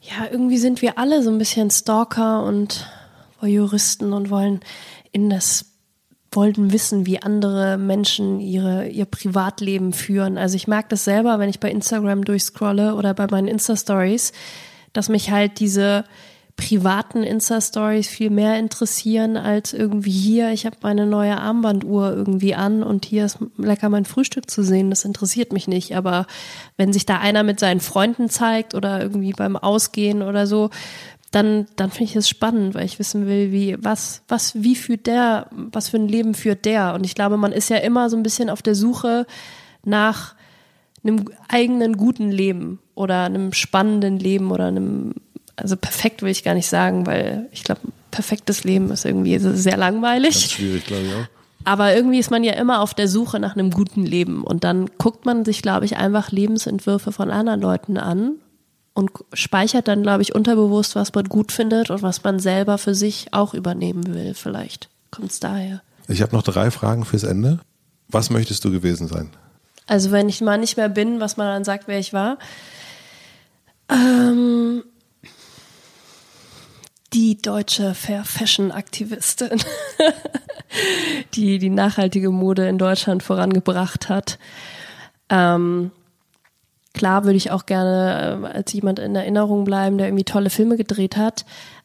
Ja, irgendwie sind wir alle so ein bisschen Stalker und Juristen und wollen in das wollten wissen, wie andere Menschen ihre, ihr Privatleben führen. Also ich merke das selber, wenn ich bei Instagram durchscrolle oder bei meinen Insta-Stories, dass mich halt diese privaten Insta-Stories viel mehr interessieren als irgendwie hier, ich habe meine neue Armbanduhr irgendwie an und hier ist lecker mein Frühstück zu sehen. Das interessiert mich nicht. Aber wenn sich da einer mit seinen Freunden zeigt oder irgendwie beim Ausgehen oder so, dann, dann finde ich es spannend, weil ich wissen will, wie, was, was, wie führt der, was für ein Leben führt der? Und ich glaube, man ist ja immer so ein bisschen auf der Suche nach einem eigenen guten Leben oder einem spannenden Leben oder einem, also perfekt will ich gar nicht sagen, weil ich glaube, perfektes Leben ist irgendwie sehr langweilig. Ist schwierig, glaube ich auch. Aber irgendwie ist man ja immer auf der Suche nach einem guten Leben. Und dann guckt man sich, glaube ich, einfach Lebensentwürfe von anderen Leuten an und speichert dann, glaube ich, unterbewusst, was man gut findet und was man selber für sich auch übernehmen will. Vielleicht kommt es daher. Ich habe noch drei Fragen fürs Ende. Was möchtest du gewesen sein? Also wenn ich mal nicht mehr bin, was man dann sagt, wer ich war. Ähm, die deutsche Fair Fashion Aktivistin, die die nachhaltige Mode in Deutschland vorangebracht hat. Ähm, Klar würde ich auch gerne äh, als jemand in Erinnerung bleiben, der irgendwie tolle Filme gedreht hat.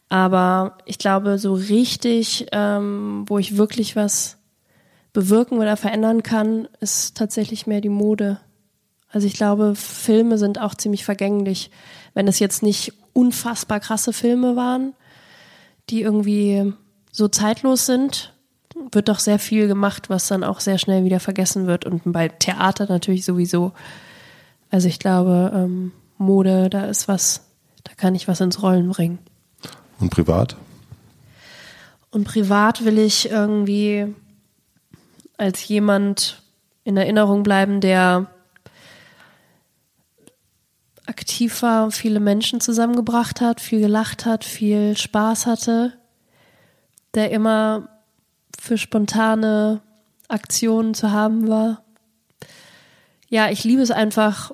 Aber ich glaube, so richtig, ähm, wo ich wirklich was bewirken oder verändern kann, ist tatsächlich mehr die Mode. Also ich glaube, Filme sind auch ziemlich vergänglich. Wenn es jetzt nicht unfassbar krasse Filme waren, die irgendwie so zeitlos sind, wird doch sehr viel gemacht, was dann auch sehr schnell wieder vergessen wird. Und bei Theater natürlich sowieso. Also ich glaube, ähm, Mode, da ist was, da kann ich was ins Rollen bringen. Und privat? Und privat will ich irgendwie als jemand in Erinnerung bleiben, der aktiv war, viele Menschen zusammengebracht hat, viel gelacht hat, viel Spaß hatte, der immer für spontane Aktionen zu haben war. Ja, ich liebe es einfach,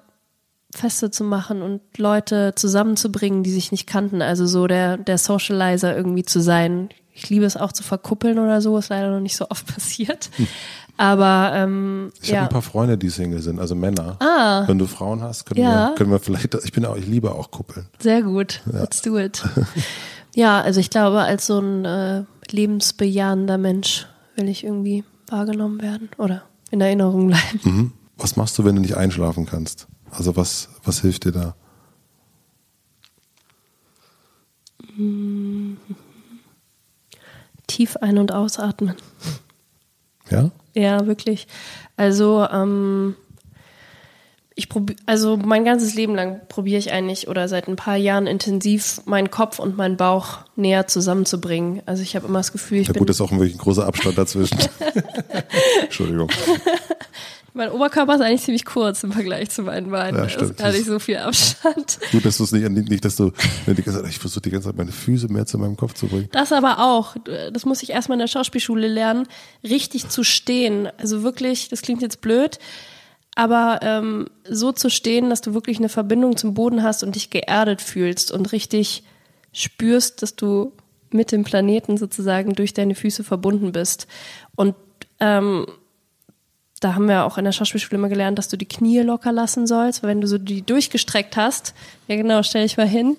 Feste zu machen und Leute zusammenzubringen, die sich nicht kannten. Also so der, der Socializer irgendwie zu sein. Ich liebe es auch zu verkuppeln oder so, ist leider noch nicht so oft passiert. Hm. Aber ähm, ich ja. habe ein paar Freunde, die Single sind, also Männer. Ah. Wenn du Frauen hast, können, Ja. wir, können wir vielleicht. Ich bin auch, ich liebe auch Kuppeln. Sehr gut. Let's do it. ja, also ich glaube, als so ein äh, lebensbejahender Mensch will ich irgendwie wahrgenommen werden oder in Erinnerung bleiben. Mhm. Was machst du, wenn du nicht einschlafen kannst? Also was, was hilft dir da? Tief ein- und ausatmen. Ja? Ja, wirklich. Also, ähm, ich probiere, also mein ganzes Leben lang probiere ich eigentlich oder seit ein paar Jahren intensiv meinen Kopf und meinen Bauch näher zusammenzubringen. Also ich habe immer das Gefühl, ich Ja bin gut, ist auch wirklich ein großer Abstand dazwischen. Entschuldigung. Mein Oberkörper ist eigentlich ziemlich kurz im Vergleich zu meinen Beinen. Ja, da stimmt. ist gar nicht so viel Abstand. Gut, dass du es nicht, nicht, dass du, ich versuche die ganze Zeit meine Füße mehr zu meinem Kopf zu bringen. Das aber auch, das muss ich erstmal in der Schauspielschule lernen, richtig zu stehen. Also wirklich, das klingt jetzt blöd, aber ähm, so zu stehen, dass du wirklich eine Verbindung zum Boden hast und dich geerdet fühlst und richtig spürst, dass du mit dem Planeten sozusagen durch deine Füße verbunden bist. Und ähm, da haben wir auch in der Schauspielschule immer gelernt, dass du die Knie locker lassen sollst, weil wenn du so die durchgestreckt hast, ja genau, stell dich mal hin,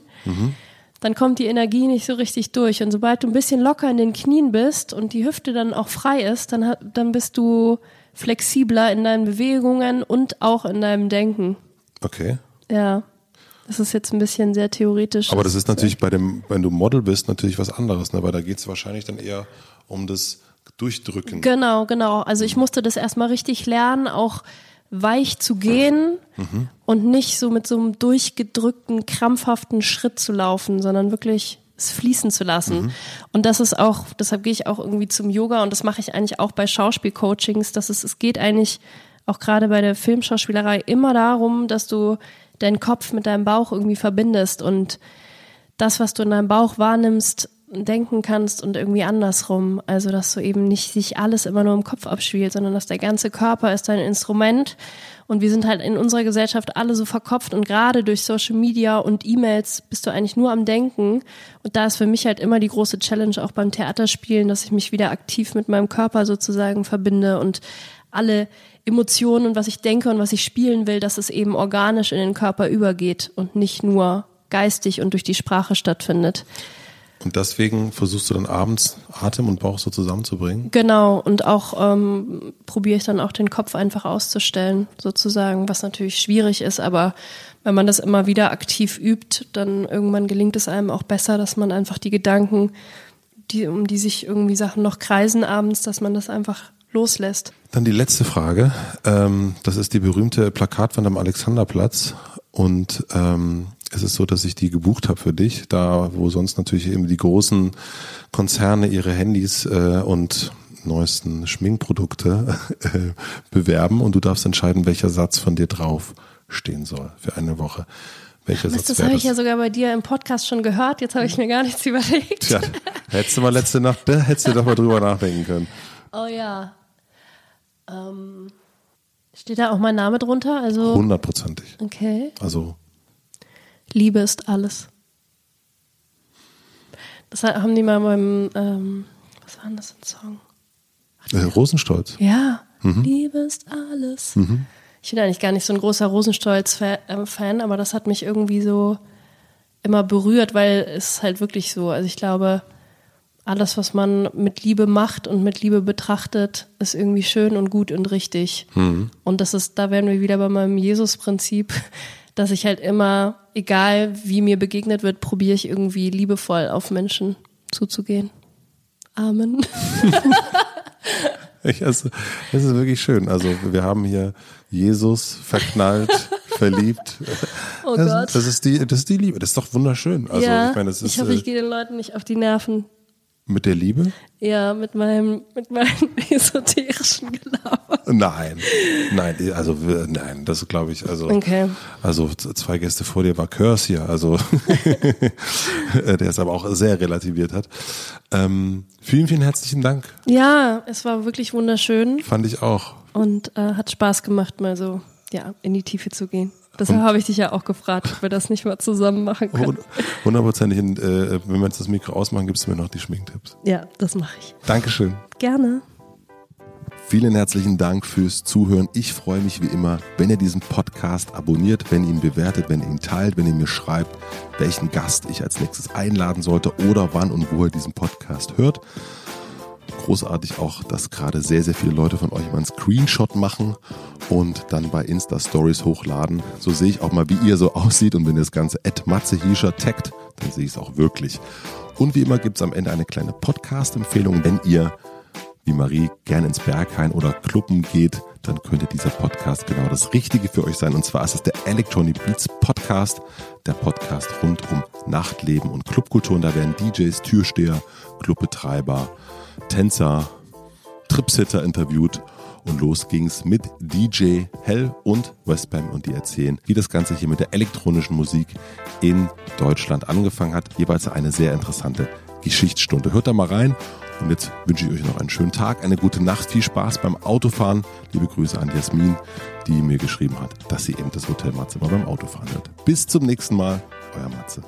dann kommt die Energie nicht so richtig durch. Und sobald du ein bisschen locker in den Knien bist und die Hüfte dann auch frei ist, dann, dann bist du flexibler in deinen Bewegungen und auch in deinem Denken. Okay. Ja, das ist jetzt ein bisschen sehr theoretisch. Aber das ist natürlich bei dem, wenn du Model bist, natürlich was anderes, ne? Weil da geht es wahrscheinlich dann eher um das Durchdrücken. Genau, genau. Also ich musste das erstmal richtig lernen, auch weich zu gehen und nicht so mit so einem durchgedrückten, krampfhaften Schritt zu laufen, sondern wirklich es fließen zu lassen. Und das ist auch, deshalb gehe ich auch irgendwie zum Yoga und das mache ich eigentlich auch bei Schauspielcoachings, dass es, es geht eigentlich auch gerade bei der Filmschauspielerei immer darum, dass du deinen Kopf mit deinem Bauch irgendwie verbindest und das, was du in deinem Bauch wahrnimmst, denken kannst und irgendwie andersrum. Also, dass du eben nicht sich alles immer nur im Kopf abspielt, sondern dass der ganze Körper ist dein Instrument. Und wir sind halt in unserer Gesellschaft alle so verkopft und gerade durch Social Media und E-Mails bist du eigentlich nur am Denken. Und da ist für mich halt immer die große Challenge auch beim Theaterspielen, dass ich mich wieder aktiv mit meinem Körper sozusagen verbinde und alle Emotionen und was ich denke und was ich spielen will, dass es eben organisch in den Körper übergeht und nicht nur geistig und durch die Sprache stattfindet. Und deswegen versuchst du dann abends Atem und Bauch so zusammenzubringen. Genau, und auch ähm, probiere ich dann auch den Kopf einfach auszustellen, sozusagen, was natürlich schwierig ist, aber wenn man das immer wieder aktiv übt, dann irgendwann gelingt es einem auch besser, dass man einfach die Gedanken, die, um die sich irgendwie Sachen noch kreisen abends, dass man das einfach loslässt. Dann die letzte Frage. Ähm, das ist die berühmte Plakatwand am Alexanderplatz. Und ähm, es ist so, dass ich die gebucht habe für dich, da wo sonst natürlich eben die großen Konzerne ihre Handys äh, und neuesten Schminkprodukte äh, bewerben und du darfst entscheiden, welcher Satz von dir drauf stehen soll für eine Woche. Welcher Das, Satz das habe ich ja sogar bei dir im Podcast schon gehört, jetzt habe ich mir gar nichts überlegt. Tja, hättest du mal letzte Nacht, da hättest du doch mal drüber nachdenken können. Oh ja. Ähm, steht da auch mein Name drunter? Also, Hundertprozentig. okay. Also Liebe ist alles. Das haben die mal beim, ähm, was war denn das für ein Song? äh, Rosenstolz. Ja, Liebe ist alles. ich bin eigentlich gar nicht so ein großer Rosenstolz-Fan, aber das hat mich irgendwie so immer berührt, weil es halt wirklich so, also ich glaube, alles, was man mit Liebe macht und mit Liebe betrachtet, ist irgendwie schön und gut und richtig. Mhm. Und das ist, da wären wir wieder bei meinem Jesus-Prinzip, dass ich halt immer, egal wie mir begegnet wird, probiere ich irgendwie liebevoll auf Menschen zuzugehen. Amen. Ich, also, das ist wirklich schön. Also wir haben hier Jesus verknallt, verliebt. Oh das, Gott. Das ist, die, das ist die Liebe. Das ist doch wunderschön. Also, ja, ich, meine, das ist, ich hoffe, ich äh, gehe den Leuten nicht auf die Nerven. Mit der Liebe? Ja, mit meinem, mit meinem esoterischen Gelaber. Nein, nein, also äh, nein, das glaube ich. Also, Okay. also zwei Gäste vor dir war Curse hier, also der es aber auch sehr relativiert hat. Ähm, vielen, vielen herzlichen Dank. Ja, es war wirklich wunderschön Fand ich auch. und äh, hat Spaß gemacht, mal so ja, in die Tiefe zu gehen. Deshalb habe ich dich ja auch gefragt, ob wir das nicht mal zusammen machen können. Hund- Hundertprozentig, und, äh, wenn wir jetzt das Mikro ausmachen, gibst du mir noch die Schminktipps. Ja, das mache ich. Dankeschön. Gerne. Vielen herzlichen Dank fürs Zuhören. Ich freue mich wie immer, wenn ihr diesen Podcast abonniert, wenn ihr ihn bewertet, wenn ihr ihn teilt, wenn ihr mir schreibt, welchen Gast ich als nächstes einladen sollte oder wann und wo ihr diesen Podcast hört. Großartig auch, dass gerade sehr, sehr viele Leute von euch mal einen Screenshot machen und dann bei Insta-Stories hochladen. So sehe ich auch mal, wie ihr so aussieht und wenn ihr das Ganze at Matze Hiescher taggt, dann sehe ich es auch wirklich. Und wie immer gibt es am Ende eine kleine Podcast-Empfehlung, wenn ihr wie Marie gern ins Berghain oder Clubben geht, dann könnte dieser Podcast genau das Richtige für euch sein. Und zwar ist es der Electronic Beats Podcast, der Podcast rund um Nachtleben und Clubkultur. Und da werden DJs, Türsteher, Clubbetreiber, Tänzer, Tripsitter interviewt. Und los ging's mit DJ Hell und Westbam und die erzählen, wie das Ganze hier mit der elektronischen Musik in Deutschland angefangen hat. Jeweils eine sehr interessante Geschichtsstunde. Hört da mal rein. Und jetzt wünsche ich euch noch einen schönen Tag, eine gute Nacht, viel Spaß beim Autofahren. Liebe Grüße an Jasmin, die mir geschrieben hat, dass sie eben das Hotel Matze mal beim Autofahren hört. Bis zum nächsten Mal, euer Matze.